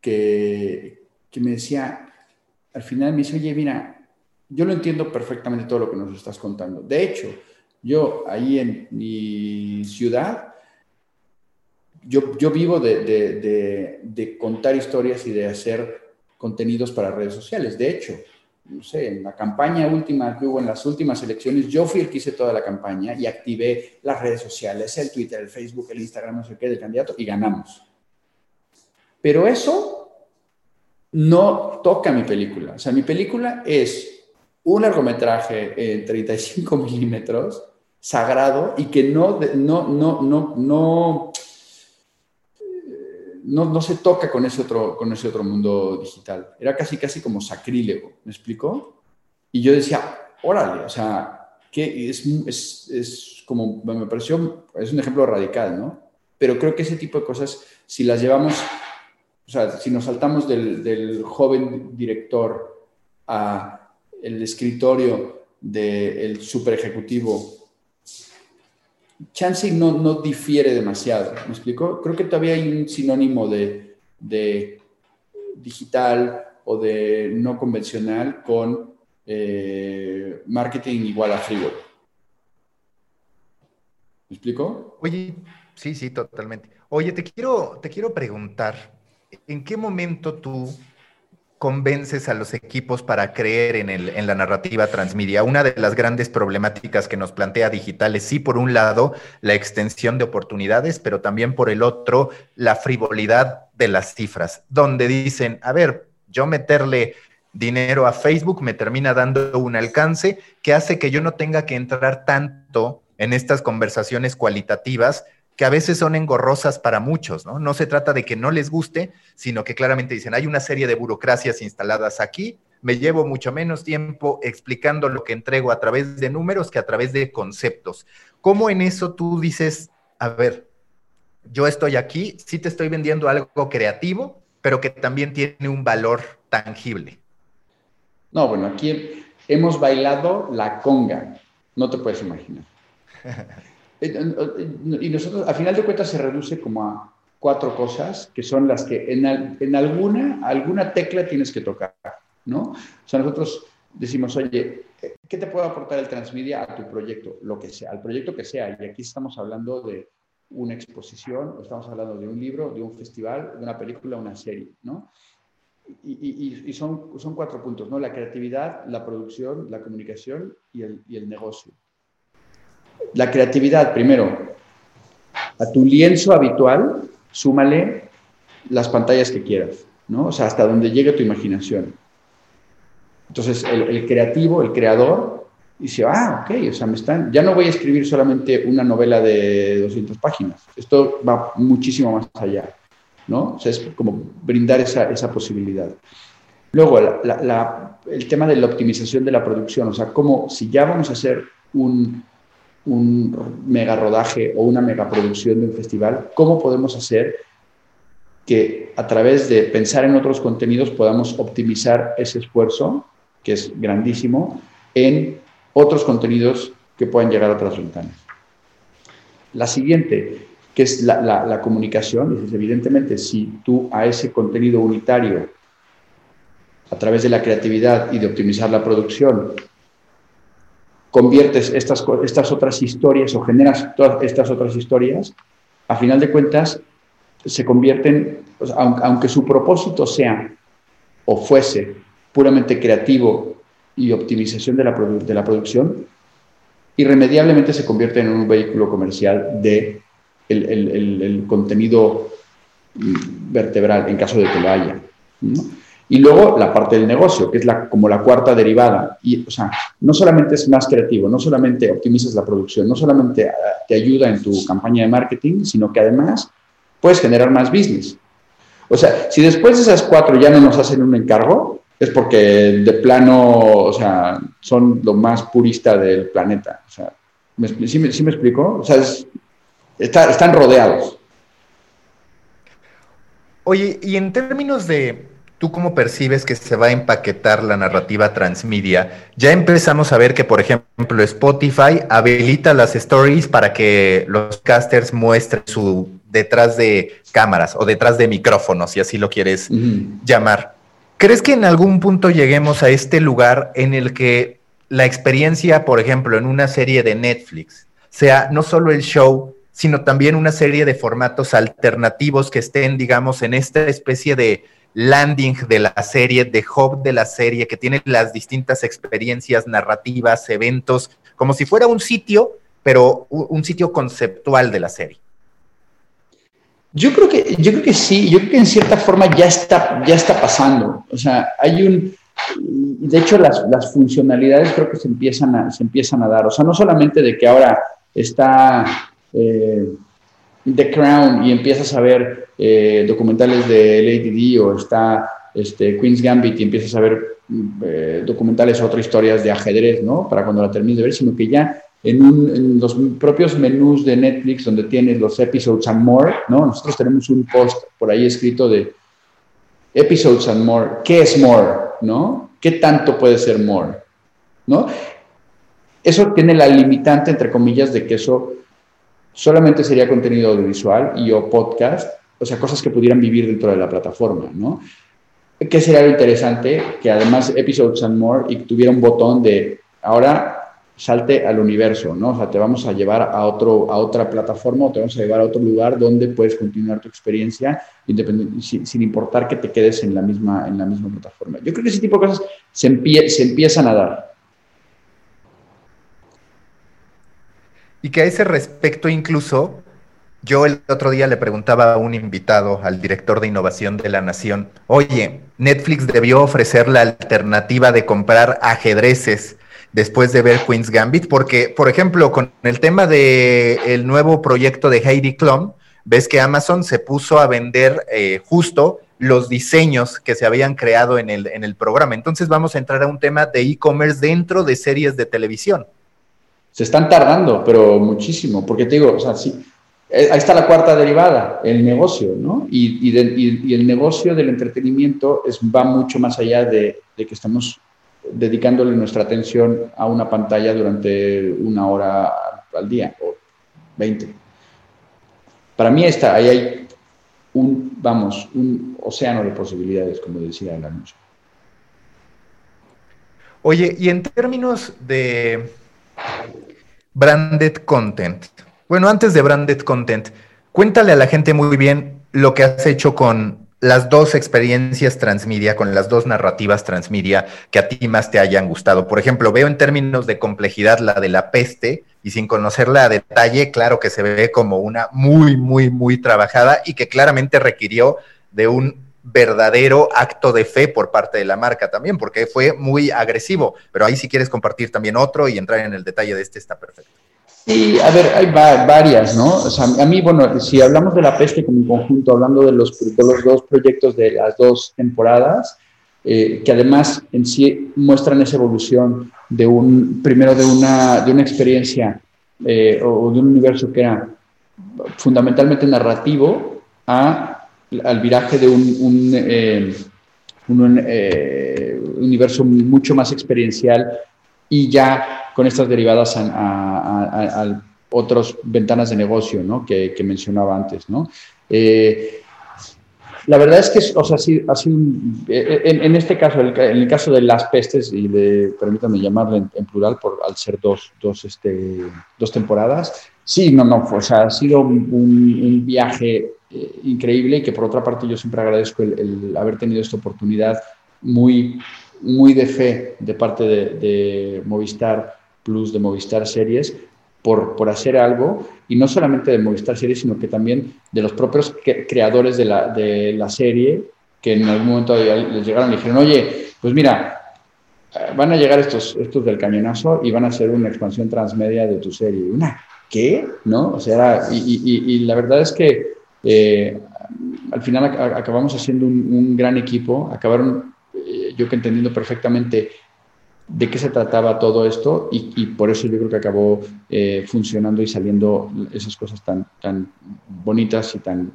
que, que me decía, al final me dice, oye, mira, yo lo entiendo perfectamente todo lo que nos estás contando. De hecho, yo ahí en mi ciudad, yo, yo vivo de, de, contar historias y de hacer contenidos para redes sociales. De hecho, no sé, en la campaña última que hubo en las últimas elecciones, yo fui el que hice toda la campaña y activé las redes sociales, el Twitter, el Facebook, el Instagram, no sé qué, del candidato y ganamos. Pero eso no toca mi película. O sea, mi película es un largometraje en 35 milímetros, sagrado, y que no, no, no, no, no, se toca con ese, otro, con ese otro mundo digital. Era casi, casi como sacrílego, ¿me explicó? Y yo decía, órale, o sea, que es, es, es como, me pareció, es un ejemplo radical, ¿no? Pero creo que ese tipo de cosas, si las llevamos, o sea, si nos saltamos del, del joven director a el escritorio del super ejecutivo, Chansey no, no difiere demasiado. ¿Me explico? Creo que todavía hay un sinónimo de, digital o de no convencional con eh, marketing igual a frívolo. ¿Me explico? Oye, sí, sí, totalmente. Oye, te quiero, te quiero preguntar, ¿en qué momento tú convences a los equipos para creer en, el, en la narrativa transmedia? Una de las grandes problemáticas que nos plantea digital es, sí, por un lado, la extensión de oportunidades, pero también por el otro, la frivolidad de las cifras, donde dicen, a ver, yo meterle dinero a Facebook me termina dando un alcance que hace que yo no tenga que entrar tanto en estas conversaciones cualitativas que a veces son engorrosas para muchos, ¿no? No se trata de que no les guste, sino que claramente dicen, hay una serie de burocracias instaladas aquí, me llevo mucho menos tiempo explicando lo que entrego a través de números que a través de conceptos. ¿Cómo en eso tú dices, a ver, yo estoy aquí, sí te estoy vendiendo algo creativo, pero que también tiene un valor tangible? No, bueno, aquí hemos bailado la conga, no te puedes imaginar. Eh, y nosotros, a final de cuentas, se reduce como a cuatro cosas que son las que en, en alguna, alguna tecla tienes que tocar, ¿no? O sea, nosotros decimos, oye, ¿qué te puede aportar el transmedia a tu proyecto? Lo que sea, al proyecto que sea. Y aquí estamos hablando de una exposición, estamos hablando de un libro, de un festival, de una película, una serie, ¿no? Y, y, y son, son cuatro puntos, ¿no? La creatividad, la producción, la comunicación y el, y el negocio la creatividad, primero, a tu lienzo habitual, súmale las pantallas que quieras, ¿no? O sea, hasta donde llegue tu imaginación. Entonces, el, creativo, el creador, dice, ah, ok, o sea, me están, ya no voy a escribir solamente una novela de 200 páginas, esto va muchísimo más allá, ¿no? O sea, es como brindar esa, esa posibilidad. Luego, el tema de la optimización de la producción, o sea, como si ya vamos a hacer un, un mega rodaje o una mega producción de un festival, ¿cómo podemos hacer que a través de pensar en otros contenidos podamos optimizar ese esfuerzo, que es grandísimo, en otros contenidos que puedan llegar a otras ventanas? La siguiente, que es la, comunicación, es evidentemente si tú a ese contenido unitario, a través de la creatividad y de optimizar la producción, conviertes estas, estas otras historias o generas todas estas otras historias, a final de cuentas se convierten, aunque, su propósito sea o fuese puramente creativo y optimización de la, de la producción, irremediablemente se convierte en un vehículo comercial de el, contenido vertebral, en caso de que lo haya. Y luego la parte del negocio, que es la, como la cuarta derivada. Y, o sea, no solamente es más creativo, no solamente optimizas la producción, no solamente eh, te ayuda en tu campaña de marketing, sino que además puedes generar más business. O sea, si después de esas cuatro ya no nos hacen un encargo, es porque de plano, o sea, son lo más purista del planeta. O sea, ¿sí, me, explico? O sea, están rodeados. Oye, y en términos de, ¿Tú cómo percibes que se va a empaquetar la narrativa transmedia? Ya empezamos a ver que, por ejemplo, Spotify habilita las stories para que los casters muestren su detrás de cámaras o detrás de micrófonos, si así lo quieres llamar. ¿Crees que en algún punto lleguemos a este lugar en el que la experiencia, por ejemplo, en una serie de Netflix, sea no solo el show, sino también una serie de formatos alternativos que estén, digamos, en esta especie de landing de la serie, de hub de la serie, que tiene las distintas experiencias narrativas, eventos, como si fuera un sitio, pero un sitio conceptual de la serie. Yo creo que, yo creo que sí, yo creo que en cierta forma ya está, ya está pasando. O sea, hay un, de hecho las, las funcionalidades creo que se empiezan, a, se empiezan a dar. O sea, no solamente de que ahora está eh, The Crown y empiezas a ver eh, documentales de Lady Di o está este, Queen's Gambit y empiezas a ver eh, documentales o otras historias de ajedrez, ¿no? Para cuando la termines de ver, sino que ya en, los propios menús de Netflix donde tienes los episodes and more, ¿no? Nosotros tenemos un post por ahí escrito de episodes and more. ¿Qué es more? ¿No? ¿Qué tanto puede ser more? ¿No? Eso tiene la limitante, entre comillas, de que eso solamente sería contenido audiovisual y o podcast, o sea, cosas que pudieran vivir dentro de la plataforma, ¿no? ¿Qué sería lo interesante? Que además Episodes and More y tuviera un botón de ahora salte al universo, ¿no? O sea, te vamos a llevar a, otro, a otra plataforma o te vamos a llevar a otro lugar donde puedes continuar tu experiencia sin, importar que te quedes en la, misma, en la misma plataforma. Yo creo que ese tipo de cosas se, se empiezan a dar. Y que a ese respecto incluso, yo el otro día le preguntaba a un invitado, al director de innovación de la Nación, oye, Netflix debió ofrecer la alternativa de comprar ajedrezes después de ver Queen's Gambit, porque, por ejemplo, con el tema del el nuevo proyecto de Heidi Klum, ves que Amazon se puso a vender eh, justo los diseños que se habían creado en el, en el programa. Entonces vamos a entrar a un tema de e-commerce dentro de series de televisión. Se están tardando, pero muchísimo, porque te digo, o sea, sí, eh, ahí está la cuarta derivada, el negocio, ¿no? Y, y, el negocio del entretenimiento es, va mucho más allá de, de que estamos dedicándole nuestra atención a una pantalla durante una hora al día o 20. Para mí está, ahí hay un, vamos, un océano de posibilidades, como decía el anuncio. Oye, y en términos de branded content, bueno, antes de branded content, cuéntale a la gente muy bien lo que has hecho con las dos experiencias transmedia, con las dos narrativas transmedia que a ti más te hayan gustado. Por ejemplo, veo en términos de complejidad la de la peste y sin conocerla a detalle, claro que se ve como una muy, muy, muy trabajada y que claramente requirió de un verdadero acto de fe por parte de la marca también, porque fue muy agresivo. Pero ahí si quieres compartir también otro y entrar en el detalle de este está perfecto. Sí, a ver, hay varias, ¿no? A mí, bueno, si hablamos de la peste como conjunto, hablando de los, los dos proyectos de las dos temporadas, eh, que además en sí muestran esa evolución de un, primero de una, de una experiencia eh, o de un universo que era fundamentalmente narrativo a, al viraje de un, un, eh, un universo mucho más experiencial y ya con estas derivadas a, otras ventanas de negocio ¿no? que, mencionaba antes. ¿no? Eh, la verdad es que o sea, ha sido, en, este caso, en el caso de las pestes, y de, permítanme llamarlo en, plural por, al ser dos, dos, este, dos temporadas, sí, no, no, o sea, ha sido un, viaje eh, increíble y que por otra parte yo siempre agradezco el haber tenido esta oportunidad muy muy de fe de parte de, Movistar Plus, de Movistar Series, por, por, hacer algo, y no solamente de Movistar Series, sino que también de los propios creadores de la, de la serie, que en algún momento les llegaron y dijeron, oye, pues mira, eh, van a llegar estos, estos del cañonazo y van a hacer una expansión transmedia de tu serie. ¿Una qué? ¿No? O sea, y, la verdad es que eh, al final acabamos haciendo un, gran equipo, acabaron eh, yo que entendiendo perfectamente de qué se trataba todo esto y, por eso yo creo que acabó eh, funcionando y saliendo esas cosas tan, tan bonitas y tan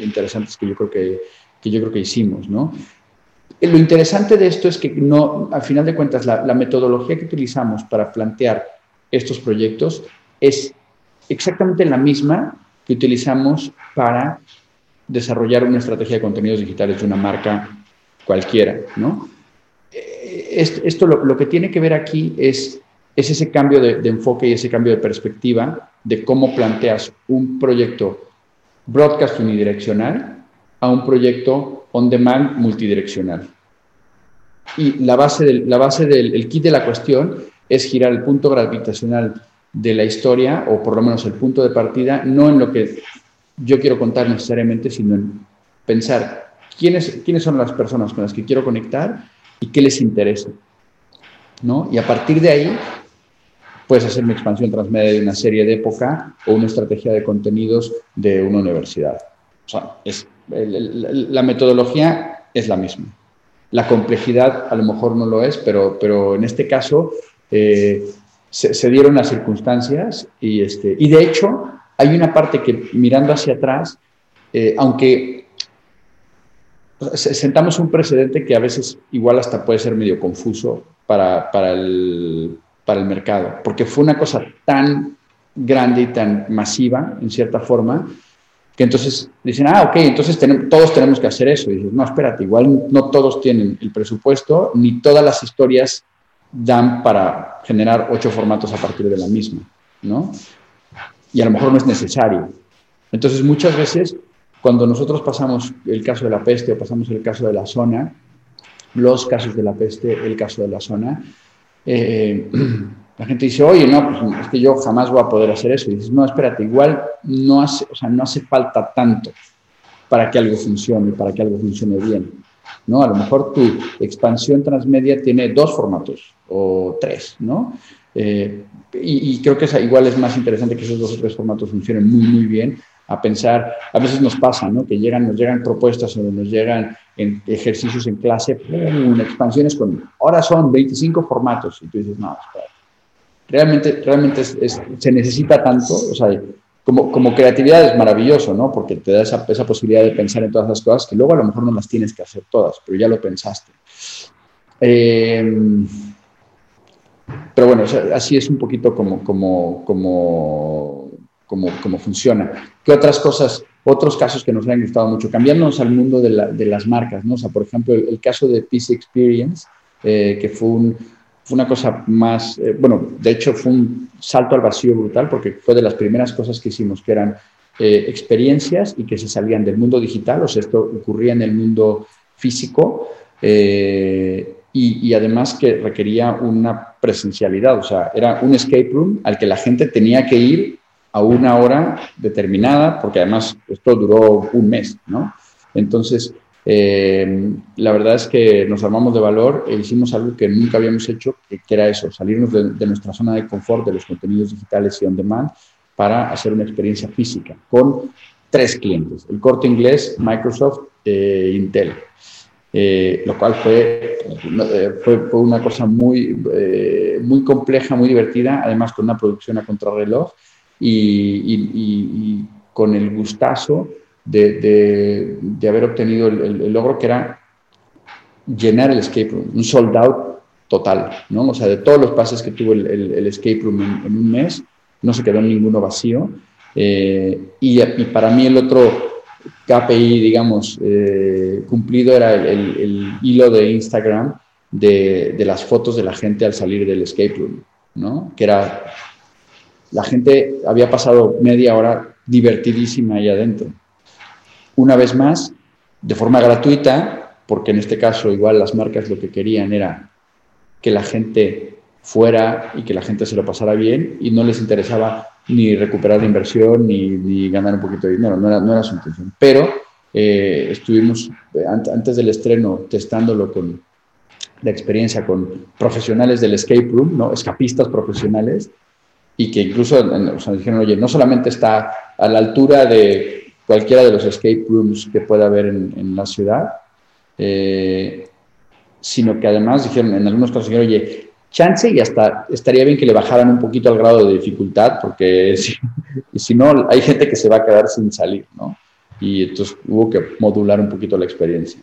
interesantes que yo creo que, que, yo creo que hicimos. Lo interesante de esto es que no, al final de cuentas, la metodología que utilizamos para plantear estos proyectos es exactamente la misma que utilizamos para desarrollar una estrategia de contenidos digitales de una marca cualquiera, ¿no? Eh, esto, lo, que tiene que ver aquí es, es ese cambio de, enfoque y ese cambio de perspectiva de cómo planteas un proyecto broadcast unidireccional a un proyecto on demand multidireccional. Y la base del, la base del kit de la cuestión es girar el punto gravitacional de la historia, o por lo menos el punto de partida, no en lo que yo quiero contar necesariamente, sino en pensar quiénes, quiénes son las personas con las que quiero conectar y qué les interesa. ¿no? Y a partir de ahí, puedes hacer una expansión transmedia de una serie de época o una estrategia de contenidos de una universidad. O sea, es, la metodología es la misma. La complejidad a lo mejor no lo es, pero, pero en este caso eh, se, dieron las circunstancias y, este, y de hecho hay una parte que mirando hacia atrás, eh, aunque sentamos un precedente que a veces igual hasta puede ser medio confuso para, para, el, para el mercado, porque fue una cosa tan grande y tan masiva, en cierta forma, que entonces dicen, ah, ok, entonces todos tenemos que hacer eso. Y dices, no, espérate, igual no todos tienen el presupuesto, ni todas las historias dan para generar ocho formatos a partir de la misma, ¿no? Y a lo mejor no es necesario. Entonces, muchas veces, cuando nosotros pasamos el caso de la peste o pasamos el caso de la zona, los casos de la peste, el caso de la zona, eh, la gente dice, oye, no, pues es que yo jamás voy a poder hacer eso. Y dices, no, espérate, igual no hace, o sea, no hace falta tanto para que algo funcione, para que algo funcione bien. ¿No? A lo mejor tu expansión transmedia tiene dos formatos o tres, ¿no? Eh, y, creo que igual es más interesante que esos dos o tres formatos funcionen muy, muy bien a pensar, a veces nos pasa, ¿no? Que llegan, nos llegan propuestas o nos llegan en ejercicios en clase, expansiones con, ahora son 25 formatos, y tú dices, no, realmente, realmente se necesita tanto, o sea, como, como, creatividad es maravilloso, ¿no? Porque te da esa, esa, posibilidad de pensar en todas las cosas que luego a lo mejor no las tienes que hacer todas, pero ya lo pensaste. Em, pero bueno, así es un poquito como, como, como, como, como funciona. ¿Qué otras cosas, otros casos que nos han gustado mucho? Cambiándonos al mundo de, la, de las marcas, ¿no? O sea, por ejemplo, el, caso de PC Experience, eh, que fue una cosa más, eh, bueno, de hecho fue un salto al vacío brutal porque fue de las primeras cosas que hicimos, que eran eh, experiencias y que se salían del mundo digital, o sea, esto ocurría en el mundo físico eh, y, y, además que requería una presencialidad, o sea, era un escape room al que la gente tenía que ir a una hora determinada, porque además esto duró un mes, ¿no? Entonces, eh, la verdad es que nos armamos de valor e hicimos algo que nunca habíamos hecho, que, era eso, salirnos de, nuestra zona de confort de los contenidos digitales y on demand para hacer una experiencia física con tres clientes, el corte inglés, Microsoft e Intel. Eh, lo cual fue, fue, fue, una cosa muy, muy compleja, muy divertida, además con una producción a contrarreloj y, y, y con el gustazo de, de, haber obtenido el, logro que era llenar el escape room, un sold out total, ¿no? O sea, de todos los pases que tuvo el, el escape room en, un mes, no se quedó ninguno vacío. Eh, y, y, para mí el otro KPI, digamos, eh, cumplido era el, hilo de Instagram de, de, las fotos de la gente al salir del escape room, ¿no? Que era, la gente había pasado media hora divertidísima ahí adentro una vez más, de forma gratuita, porque en este caso igual las marcas lo que querían era que la gente fuera y que la gente se lo pasara bien y no les interesaba ni recuperar la inversión ni, ganar un poquito de dinero, no era, no era su intención. Pero eh, estuvimos antes del estreno testándolo con la experiencia con profesionales del escape room, ¿no? escapistas profesionales, y que incluso nos dijeron, oye, no solamente está a la altura de cualquiera de los escape rooms que pueda haber en, la ciudad, eh, sino que además dijeron, en algunos casos dijeron, oye, chance y hasta estaría bien que le bajaran un poquito al grado de dificultad, porque si, si no, hay gente que se va a quedar sin salir, ¿no? Y entonces hubo que modular un poquito la experiencia.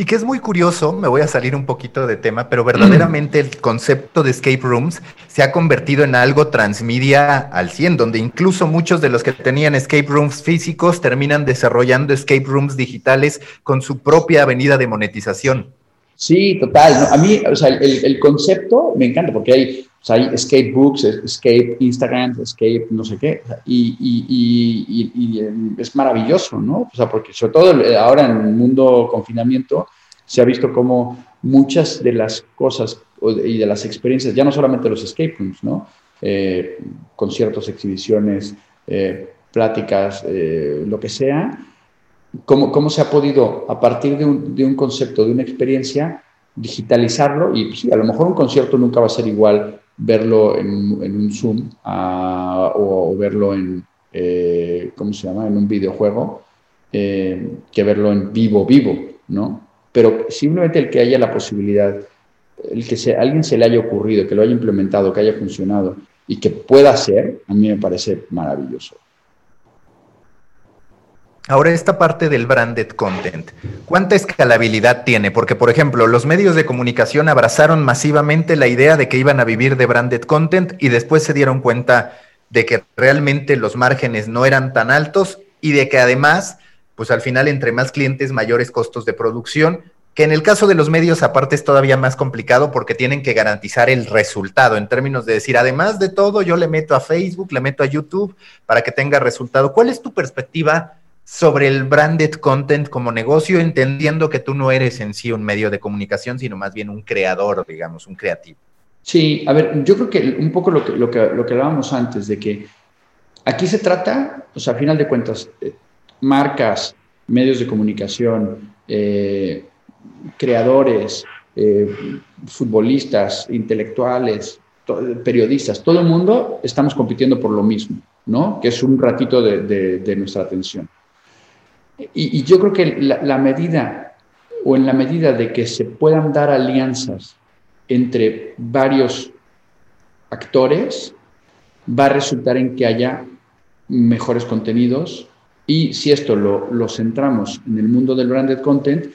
Y que es muy curioso, me voy a salir un poquito de tema, pero verdaderamente el concepto de escape rooms se ha convertido en algo transmedia al 100, donde incluso muchos de los que tenían escape rooms físicos terminan desarrollando escape rooms digitales con su propia avenida de monetización. Sí, total. A mí, o sea, el, concepto me encanta porque hay, o hay escape books, escape Instagram, escape no sé qué, y, y, y, es maravilloso, ¿no? O sea, porque sobre todo ahora en el mundo confinamiento se ha visto como muchas de las cosas y de las experiencias, ya no solamente los escape rooms, ¿no? Eh, conciertos, exhibiciones, eh, pláticas, eh, lo que sea, cómo, cómo se ha podido, a partir de un, de un concepto, de una experiencia, digitalizarlo y pues, sí, a lo mejor un concierto nunca va a ser igual verlo en, en un Zoom o, verlo en, eh, ¿cómo se llama?, en un videojuego, eh, que verlo en vivo, vivo, ¿no? Pero simplemente el que haya la posibilidad, el que se, a alguien se le haya ocurrido, que lo haya implementado, que haya funcionado y que pueda ser, a mí me parece maravilloso. Ahora, esta parte del branded content, ¿cuánta escalabilidad tiene? Porque, por ejemplo, los medios de comunicación abrazaron masivamente la idea de que iban a vivir de branded content y después se dieron cuenta de que realmente los márgenes no eran tan altos y de que además, pues al final, entre más clientes, mayores costos de producción, que en el caso de los medios aparte es todavía más complicado porque tienen que garantizar el resultado en términos de decir, además de todo, yo le meto a Facebook, le meto a YouTube para que tenga resultado. ¿Cuál es tu perspectiva? Sobre el branded content como negocio, entendiendo que tú no eres en sí un medio de comunicación, sino más bien un creador, digamos, un creativo. Sí, a ver, yo creo que un poco lo que, lo que, lo que hablábamos antes, de que aquí se trata, o sea, a final de cuentas, eh, marcas, medios de comunicación, eh, creadores, eh, futbolistas, intelectuales, periodistas, todo el mundo estamos compitiendo por lo mismo, ¿no? Que es un ratito de nuestra atención. Y, yo creo que la, medida, o en la medida de que se puedan dar alianzas entre varios actores, va a resultar en que haya mejores contenidos. Y si esto lo, lo centramos en el mundo del branded content,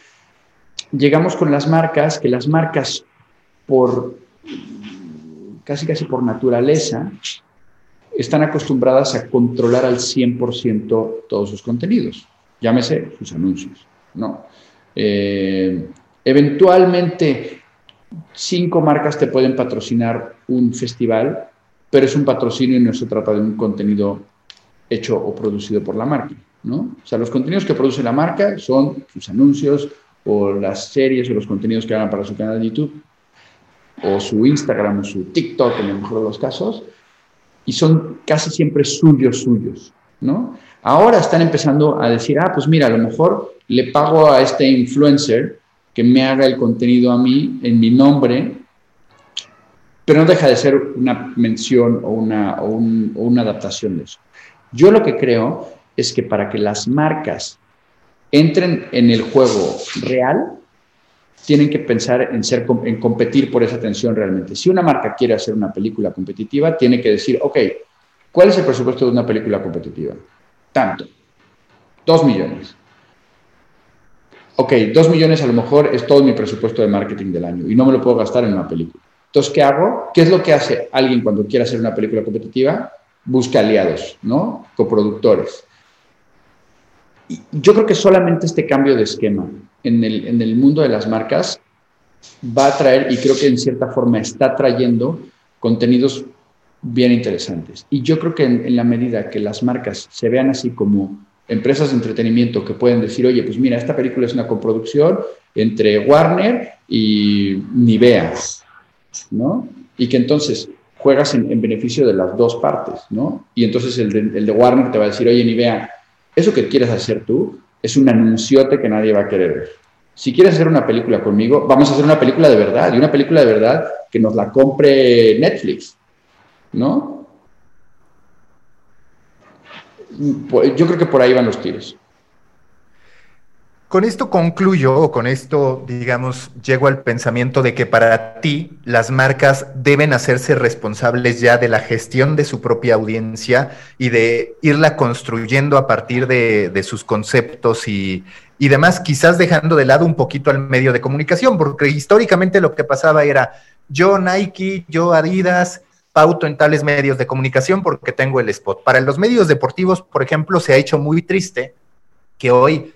llegamos con las marcas, que las marcas por casi casi por naturaleza están acostumbradas a controlar al 100% todos sus contenidos llámese sus anuncios, ¿no? Eh, eventualmente, cinco marcas te pueden patrocinar un festival, pero es un patrocinio y no se trata de un contenido hecho o producido por la marca, ¿no? O sea, los contenidos que produce la marca son sus anuncios o las series o los contenidos que hagan para su canal de YouTube o su Instagram o su TikTok en el mejor de los casos, y son casi siempre suyos, suyos, ¿no? Ahora están empezando a decir, ah, pues mira, a lo mejor le pago a este influencer que me haga el contenido a mí en mi nombre, pero no deja de ser una mención o una, adaptación de eso. Yo lo que creo es que para que las marcas entren en el juego real, tienen que pensar en, ser, en competir por esa atención realmente. Si una marca quiere hacer una película competitiva, tiene que decir, ok, ¿cuál es el presupuesto de una película competitiva? tanto. Dos millones. Ok, dos millones a lo mejor es todo mi presupuesto de marketing del año y no me lo puedo gastar en una película. Entonces, ¿qué hago? ¿Qué es lo que hace alguien cuando quiere hacer una película competitiva? Busca aliados, ¿no? Coproductores. Yo creo que solamente este cambio de esquema en el, en el mundo de las marcas va a traer, y creo que en cierta forma está trayendo contenidos bien interesantes. Y yo creo que en, la medida que las marcas se vean así como empresas de entretenimiento que pueden decir, oye, pues mira, esta película es una coproducción entre Warner y Nivea, ¿no? Y que entonces juegas en, beneficio de las dos partes, ¿no? Y entonces el de, el de, Warner te va a decir, oye, Nivea, eso que quieres hacer tú es un anunciote que nadie va a querer ver. Si quieres hacer una película conmigo, vamos a hacer una película de verdad, y una película de verdad que nos la compre Netflix, ¿no? Yo creo que por ahí van los tiros. Con esto concluyo, o con esto, digamos, llego al pensamiento de que para ti las marcas deben hacerse responsables ya de la gestión de su propia audiencia y de irla construyendo a partir de, sus conceptos y, y demás, quizás dejando de lado un poquito al medio de comunicación, porque históricamente lo que pasaba era yo Nike, yo Adidas, pauto en tales medios de comunicación porque tengo el spot. Para los medios deportivos, por ejemplo, se ha hecho muy triste que hoy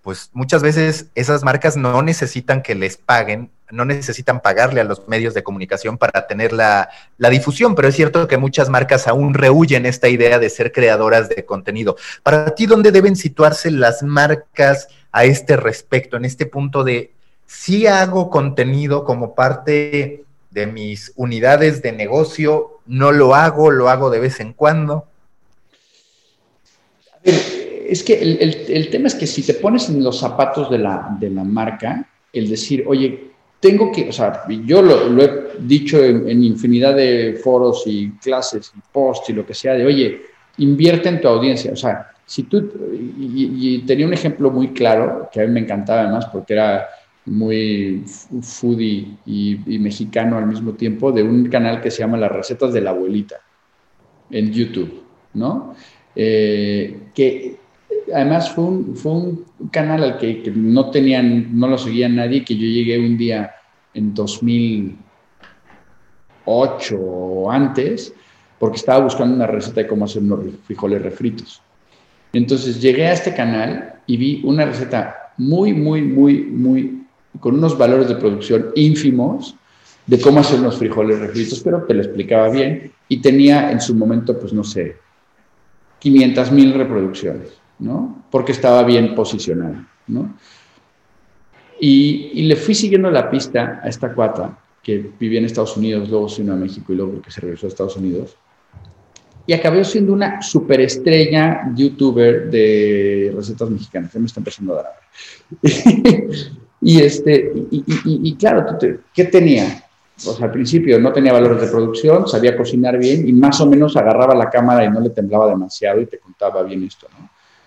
pues muchas veces esas marcas no necesitan que les paguen, no necesitan pagarle a los medios de comunicación para tener la, difusión, pero es cierto que muchas marcas aún rehuyen esta idea de ser creadoras de contenido. Para ti, ¿dónde deben situarse las marcas a este respecto, en este punto de si hago contenido como parte de mis unidades de negocio, no lo hago, lo hago de vez en cuando? es que el, tema es que si te pones en los zapatos de la, de la marca, el decir, oye, tengo que, o sea, yo lo, he dicho en, infinidad de foros y clases y posts y lo que sea, de, oye, invierte en tu audiencia. O sea, si tú, y, tenía un ejemplo muy claro, que a mí me encantaba además porque era muy foodie y, mexicano al mismo tiempo, de un canal que se llama Las Recetas de la Abuelita en YouTube, ¿no? Eh, que además fue un, fue un canal al que, no tenían, no lo seguía nadie, que yo llegué un día en 2008 o antes, porque estaba buscando una receta de cómo hacer unos frijoles refritos. Entonces llegué a este canal y vi una receta muy, muy, muy, muy, con unos valores de producción ínfimos de cómo hacer unos frijoles refritos, pero te lo explicaba bien y tenía en su momento, pues no sé, 500 mil reproducciones. ¿no? Porque estaba bien posicionado, ¿no? Y, le fui siguiendo la pista a esta cuata que vivía en Estados Unidos, luego se vino a México y luego que se regresó a Estados Unidos. Y acabé siendo una superestrella youtuber de recetas mexicanas. Ya me está empezando a dar y, este, y, claro, ¿qué tenía? Sea, al principio no tenía valores de producción, sabía cocinar bien y más o menos agarraba la cámara y no le temblaba demasiado y te contaba bien esto,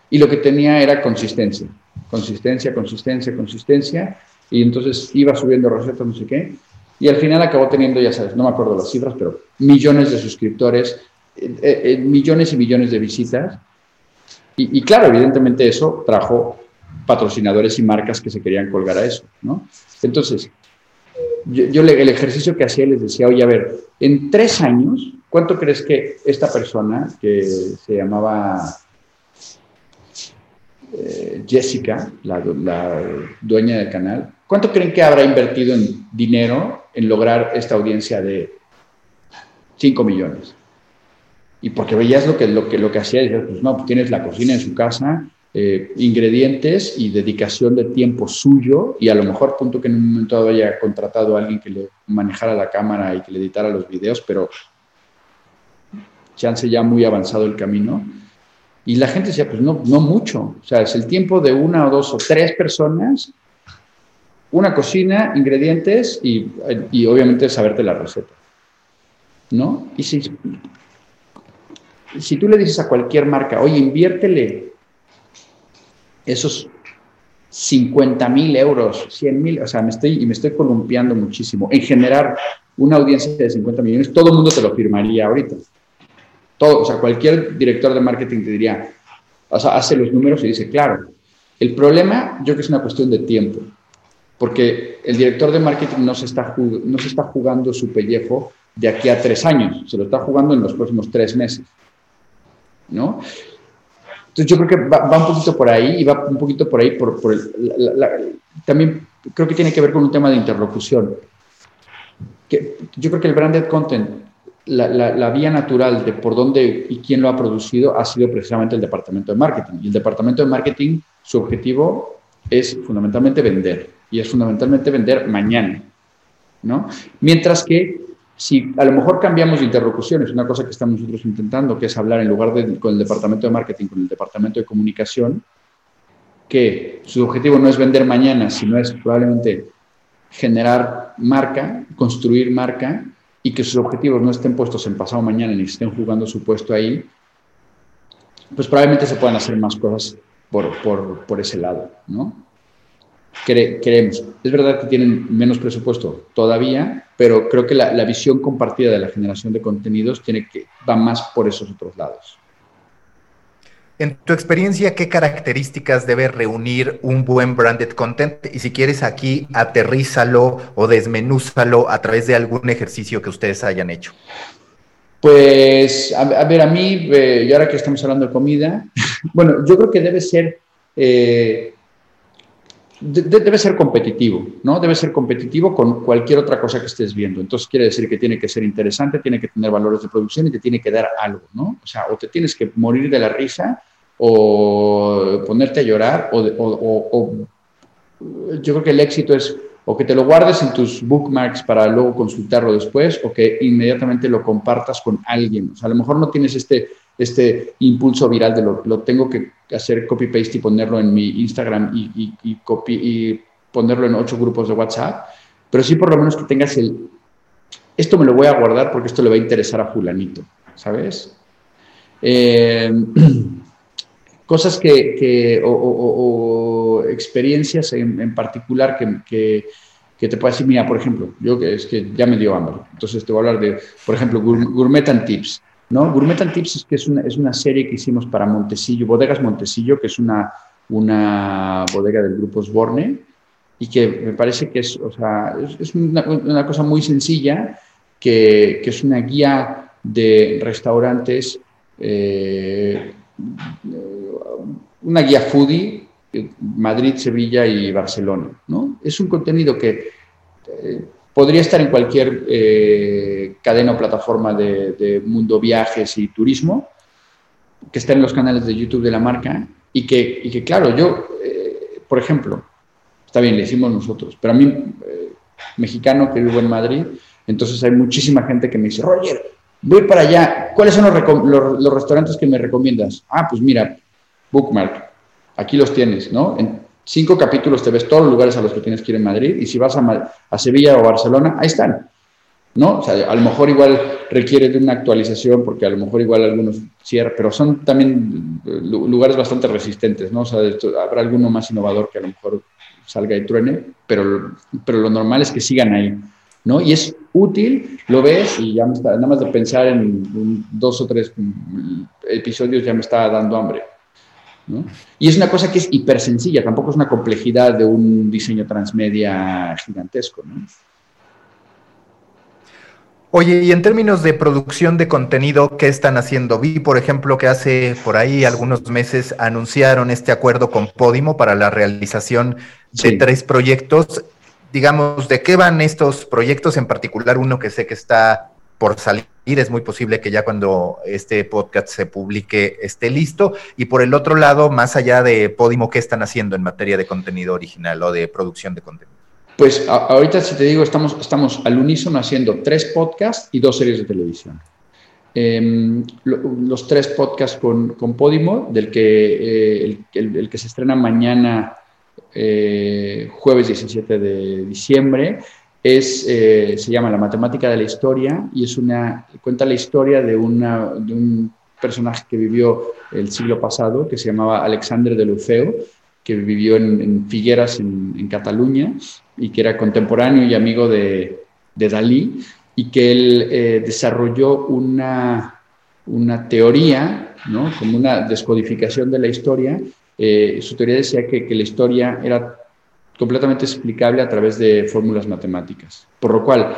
y lo que tenía era consistencia, consistencia, consistencia, consistencia, y entonces iba subiendo recetas, no sé qué, y al final acabó teniendo, ya sabes, no me acuerdo las cifras, pero millones de suscriptores, eh, eh, eh, millones y millones de visitas, y, claro, evidentemente eso trajo patrocinadores y marcas que se querían colgar a eso, ¿no? Entonces, yo, yo, el ejercicio que hacía les decía, oye, a ver, en tres años, ¿cuánto crees que esta persona que se llamaba eh, Jessica, la, dueña del canal, ¿cuánto creen que habrá invertido en dinero en lograr esta audiencia de 5 millones? Y porque veías lo que, lo que, lo que hacía, pues no, pues tienes la cocina en su casa, eh, ingredientes y dedicación de tiempo suyo, y a lo mejor punto que en un momento dado haya contratado a alguien que le manejara la cámara y que le editara los videos, pero chance ya muy avanzado el camino y la gente decía, pues no, no mucho. O sea, es el tiempo de una o dos o tres personas, una cocina, ingredientes y, y obviamente saberte la receta. ¿No? Y si, si tú le dices a cualquier marca, oye, inviértele esos 50 mil euros, 100 mil, o sea, me estoy, y me estoy columpiando muchísimo en generar una audiencia de 50 millones, todo el mundo te lo firmaría ahorita. Todo, o sea, cualquier director de marketing te diría, o sea, hace los números y dice, claro, el problema yo creo que es una cuestión de tiempo, porque el director de marketing no se está, no se está jugando su pellejo de aquí a tres años, se lo está jugando en los próximos tres meses, ¿no? Entonces yo creo que va, un poquito por ahí y va un poquito por ahí por, el, también creo que tiene que ver con un tema de interlocución. Que, yo creo que el branded content la, vía natural de por dónde y quién lo ha producido ha sido precisamente el departamento de marketing. Y el departamento de marketing, su objetivo es fundamentalmente vender. Y es fundamentalmente vender mañana. ¿no? Mientras que si a lo mejor cambiamos de interlocuciones, una cosa que estamos nosotros intentando, que es hablar en lugar de con el departamento de marketing, con el departamento de comunicación, que su objetivo no es vender mañana, sino es probablemente generar marca, construir marca y que sus objetivos no estén puestos en pasado mañana ni estén jugando su puesto ahí, pues probablemente se puedan hacer más cosas por, por, por ese lado, ¿no? queremos. Es verdad que tienen menos presupuesto todavía, pero creo que la, la, visión compartida de la generación de contenidos tiene que, va más por esos otros lados. En tu experiencia, ¿qué características debe reunir un buen branded content? Y si quieres aquí, aterrízalo o desmenúzalo a través de algún ejercicio que ustedes hayan hecho. Pues, a, ver, a mí, eh, y ahora que estamos hablando de comida, bueno, yo creo que debe ser, eh, debe ser competitivo, ¿no? Debe ser competitivo con cualquier otra cosa que estés viendo. Entonces, quiere decir que tiene que ser interesante, tiene que tener valores de producción y te tiene que dar algo, ¿no? O sea, o te tienes que morir de la risa o ponerte a llorar, o, o yo creo que el éxito es o que te lo guardes en tus bookmarks para luego consultarlo después, o que inmediatamente lo compartas con alguien. O sea, a lo mejor no tienes este, este impulso viral de lo, lo tengo que hacer copy-paste y ponerlo en mi Instagram y, y, y ponerlo en ocho grupos de WhatsApp, pero sí por lo menos que tengas el, esto me lo voy a guardar porque esto le va a interesar a fulanito, ¿sabes? Eh, cosas que, que o, experiencias en, particular que, que, te pueda decir, mira, por ejemplo, yo que es que ya me dio hambre, entonces te voy a hablar de, por ejemplo, Gourmet and Tips, ¿no? Gourmet and Tips es que es una, es una serie que hicimos para Montesillo, Bodegas Montesillo, que es una, una bodega del grupo Sborne, y que me parece que es, o sea, es, una, una, cosa muy sencilla, que, que, es una guía de restaurantes eh, una guía foodie, Madrid, Sevilla y Barcelona. ¿no? Es un contenido que eh, podría estar en cualquier eh, cadena o plataforma de, mundo viajes y turismo, que está en los canales de YouTube de la marca y que, y que claro, yo, eh, por ejemplo, está bien, le hicimos nosotros, pero a mí, mexicano que vivo en Madrid, entonces hay muchísima gente que me dice, Roger, voy para allá, ¿cuáles son los, los restaurantes que me recomiendas? Ah, pues mira, bookmark. Aquí los tienes, ¿no? En cinco capítulos te ves todos los lugares a los que tienes que ir en Madrid y si vas a, a Sevilla o Barcelona, ahí están. ¿no? O sea, a lo mejor igual requiere de una actualización porque a lo mejor igual algunos cierran, pero son también eh, lugares bastante resistentes, ¿no? O sea, habrá alguno más innovador que a lo mejor salga y truene, pero, pero lo normal es que sigan ahí, ¿no? Y es útil, lo ves y ya me está, nada más de pensar en dos o tres mm, episodios ya me está dando hambre. Y es una cosa que es hiper sencilla, tampoco es una complejidad de un diseño transmedia gigantesco. Oye, y en términos de producción de contenido, ¿qué están haciendo? Vi, por ejemplo, que hace por ahí algunos meses anunciaron este acuerdo con Podimo para la realización de tres proyectos. Digamos, ¿de qué van estos proyectos? En particular, uno que sé que está por salir. Es muy posible que ya cuando este podcast se publique esté listo. Y por el otro lado, más allá de Podimo, ¿qué están haciendo en materia de contenido original o de producción de contenido? Pues ahorita, si te digo, estamos, estamos al unísono haciendo tres podcasts y dos series de televisión. Em, los tres podcasts con, con Podimo, del que, eh, el, que se estrena mañana, eh, jueves 17 de diciembre, es, eh, se llama La matemática de la historia y es una, cuenta la historia de, una, de un personaje que vivió el siglo pasado, que se llamaba Alexander de Lufeo, que vivió en, Figueras, en, Cataluña, y que era contemporáneo y amigo de, de Dalí, y que él eh, desarrolló una, una teoría, ¿no? como una descodificación de la historia. Eh, su teoría decía que, que la historia era completamente explicable a través de fórmulas matemáticas. Por lo cual,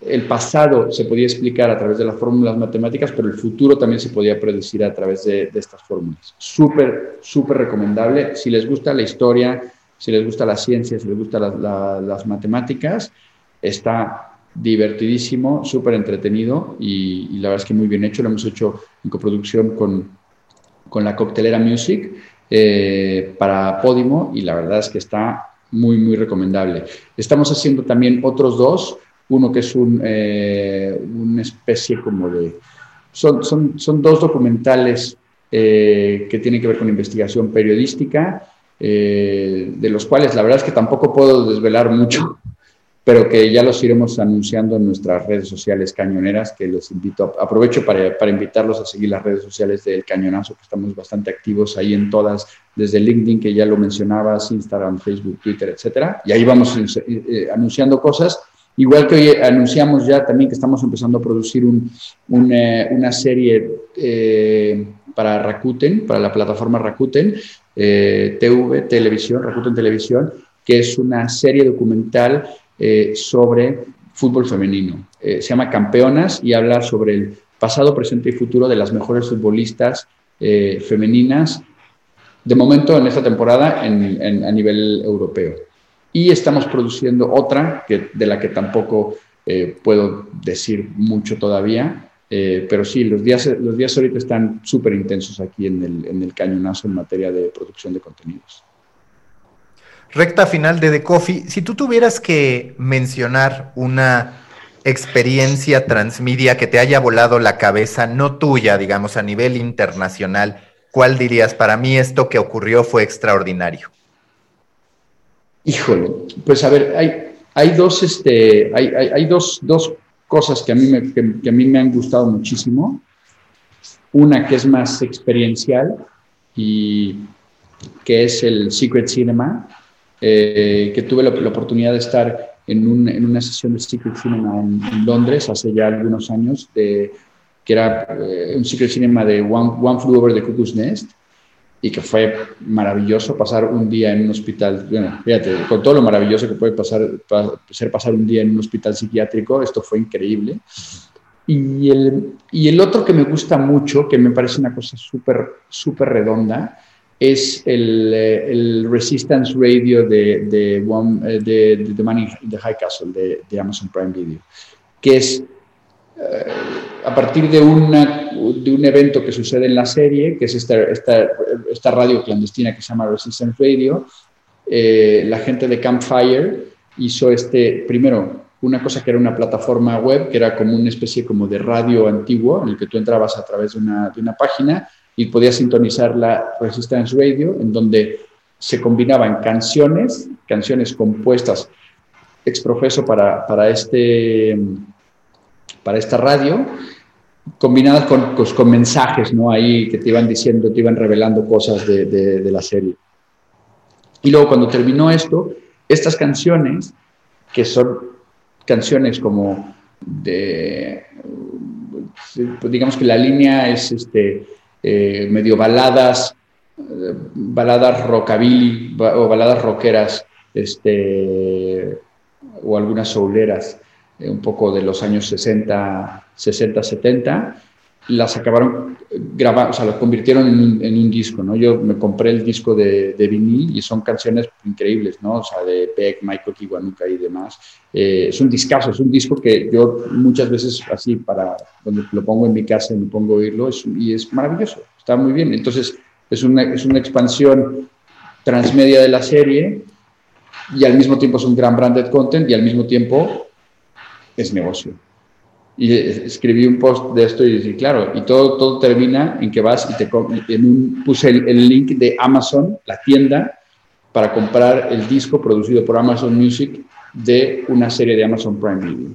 el pasado se podía explicar a través de las fórmulas matemáticas, pero el futuro también se podía predecir a través de, estas fórmulas. Súper, súper recomendable. Si les gusta la historia, si les gusta la ciencia, si les gustan las matemáticas, está divertidísimo, súper entretenido y, la verdad es que muy bien hecho. Lo hemos hecho en coproducción con, con la Coctelera Music eh, para Podimo y la verdad es que está muy, muy recomendable. Estamos haciendo también otros dos, uno que es un, eh, una especie como de... Son, son, son dos documentales eh, que tienen que ver con investigación periodística, eh, de los cuales la verdad es que tampoco puedo desvelar mucho, pero que ya los iremos anunciando en nuestras redes sociales cañoneras, que les invito, aprovecho para, para, invitarlos a seguir las redes sociales del Cañonazo, que estamos bastante activos ahí en todas, desde LinkedIn, que ya lo mencionabas, Instagram, Facebook, Twitter, etcétera, y ahí vamos eh, eh, anunciando cosas. Igual que hoy anunciamos ya también que estamos empezando a producir un, eh, una serie para Rakuten, para la plataforma Rakuten, TV, televisión, Rakuten Televisión, que es una serie documental eh, sobre fútbol femenino. Eh, se llama Campeonas y habla sobre el pasado, presente y futuro de las mejores futbolistas eh, femeninas, de momento en esta temporada en, a nivel europeo. Y estamos produciendo otra, que, de la que tampoco puedo decir mucho todavía, pero sí, los días, los días ahorita están súper intensos aquí en el, en el cañonazo en materia de producción de contenidos. Recta final de The Coffee. Si tú tuvieras que mencionar una experiencia transmedia que te haya volado la cabeza, no tuya, digamos, a nivel internacional, ¿cuál dirías? Para mí esto que ocurrió fue extraordinario. Híjole, pues a ver, hay, hay dos, este, hay, hay, dos, dos, cosas que a, mí que a mí me han gustado muchísimo. Una que es más experiencial y que es el Secret Cinema, eh, que tuve la, oportunidad de estar en, una sesión de Secret Cinema en, Londres hace ya algunos años, de, que era eh, un Secret Cinema de One, One Flew Over the Cuckoo's Nest, y que fue maravilloso pasar un día en un hospital, bueno, fíjate, con todo lo maravilloso que puede pasar, ser pasar un día en un hospital psiquiátrico, esto fue increíble. Y el, y el otro que me gusta mucho, que me parece una cosa súper, súper redonda, es el, eh, el, Resistance Radio de, de, eh, de, de The Man in the High Castle de, Amazon Prime Video, que es eh, a partir de, una, de un evento que sucede en la serie, que es esta, esta, esta radio clandestina que se llama Resistance Radio, la gente de Campfire hizo este, primero, una cosa que era una plataforma web, que era como una especie como de radio antiguo, en el que tú entrabas a través de una, de una página, y podía sintonizar la Resistance Radio, en donde se combinaban canciones, canciones compuestas exprofeso para, para, este, para esta radio, combinadas con, pues, con, mensajes, ¿no? Ahí que te iban diciendo, te iban revelando cosas de, de, la serie. Y luego cuando terminó esto, estas canciones, que son canciones como de, digamos que la línea es este, eh, medio baladas, eh, baladas rockabilly o baladas rockeras, este, o algunas souleras, eh, un poco de los años 60, 60, 70, las acabaron grabando, o sea, lo convirtieron en un, disco, ¿no? Yo me compré el disco de, de, vinil y son canciones increíbles, ¿no? O sea, de Beck, Michael Kiwanuka y demás. Eh, es un discazo, es un disco que yo muchas veces así para, cuando lo pongo en mi casa y me pongo a oírlo, es, y es maravilloso, está muy bien. Entonces, es una, es una expansión transmedia de la serie y al mismo tiempo es un gran branded content y al mismo tiempo es negocio y escribí un post de esto y dije, claro, y todo, todo termina en que vas y te en un, puse el, link de Amazon, la tienda, para comprar el disco producido por Amazon Music de una serie de Amazon Prime Video.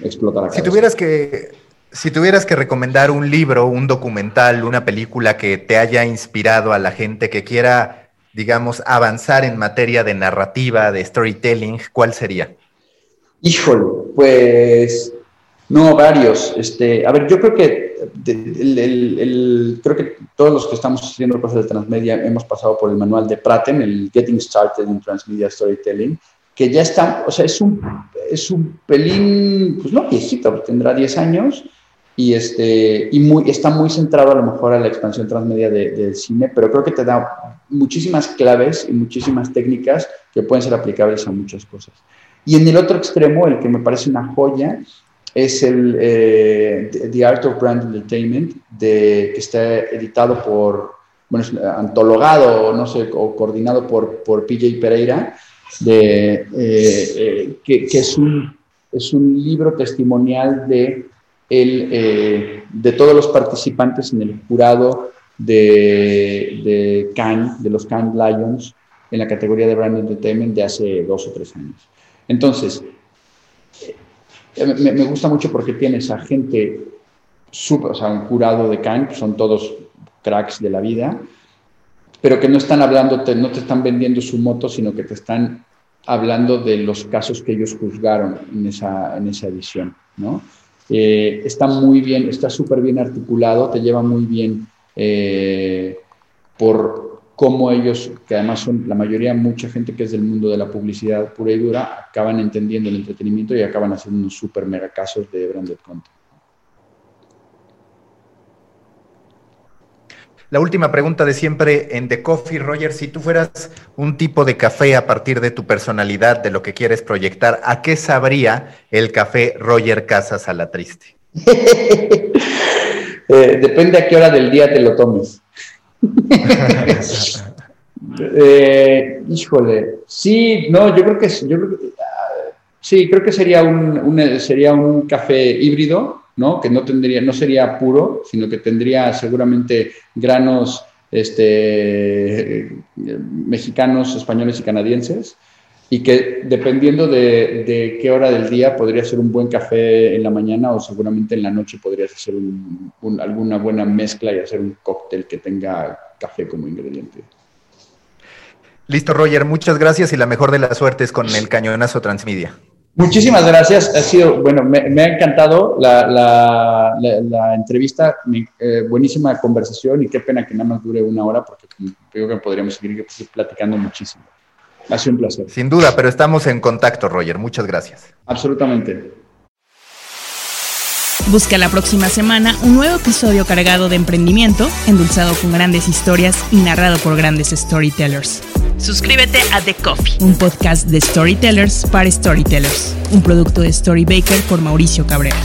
Explota la Si tuvieras que, si tuvieras que recomendar un libro, un documental, una película que te haya inspirado a la gente que quiera, digamos, avanzar en materia de narrativa, de storytelling, ¿cuál sería? Híjole, pues no, varios. Este, a ver, yo creo que creo que todos los que estamos haciendo cosas de transmedia hemos pasado por el manual de Praten, el Getting Started in Transmedia Storytelling, que ya está, o sea, es un, es un pelín, pues no viejito, tendrá 10 años y, este, y muy, está muy centrado a lo mejor a la expansión transmedia del cine, pero creo que te da muchísimas claves y muchísimas técnicas que pueden ser aplicables a muchas cosas. Y en el otro extremo, el que me parece una joya, es el eh, The Art of Brand Entertainment, de, que está editado por, bueno, es antologado, no sé, o coordinado por, por PJ Pereira, de, eh, eh, que, es, un, es un libro testimonial de, el, de todos los participantes en el jurado de, de Cannes, de los Cannes Lions, en la categoría de Brand Entertainment de hace dos o tres años. Entonces, eh, me, gusta mucho porque tienes a gente súper, o sea, un jurado de Cannes, son todos cracks de la vida, pero que no están hablando, no te están vendiendo su moto, sino que te están hablando de los casos que ellos juzgaron en esa, en esa edición, ¿no? Eh, está muy bien, está súper bien articulado, te lleva muy bien eh, por cómo ellos, que además son la mayoría, mucha gente que es del mundo de la publicidad pura y dura, acaban entendiendo el entretenimiento y acaban haciendo unos súper mega casos de branded content. La última pregunta de siempre en The Coffee, Roger, si tú fueras un tipo de café a partir de tu personalidad, de lo que quieres proyectar, ¿a qué sabría el café Roger Casas a la triste? Eh, depende a qué hora del día te lo tomes. Eh, híjole, sí, no, yo creo que, yo ah, sí, creo que sería un, sería un café híbrido, ¿no? Que no tendría, no sería puro, sino que tendría seguramente granos este, mexicanos, españoles y canadienses, y que dependiendo de, qué hora del día podría ser un buen café en la mañana o seguramente en la noche podrías hacer alguna buena mezcla y hacer un cóctel que tenga café como ingrediente. Listo, Roger, muchas gracias y la mejor de las suertes con el cañonazo Transmedia. Muchísimas gracias. Ha sido, bueno, me, ha encantado la, entrevista, eh, buenísima conversación y qué pena que nada más dure una hora porque creo que podríamos seguir platicando muchísimo. Ha sido un placer. Sin duda, pero estamos en contacto, Roger. Muchas gracias. Absolutamente. Busca la próxima semana un nuevo episodio cargado de emprendimiento, endulzado con grandes historias y narrado por grandes storytellers. Suscríbete a The Coffee, un podcast de storytellers para storytellers, un producto de Storybaker por Mauricio Cabrera.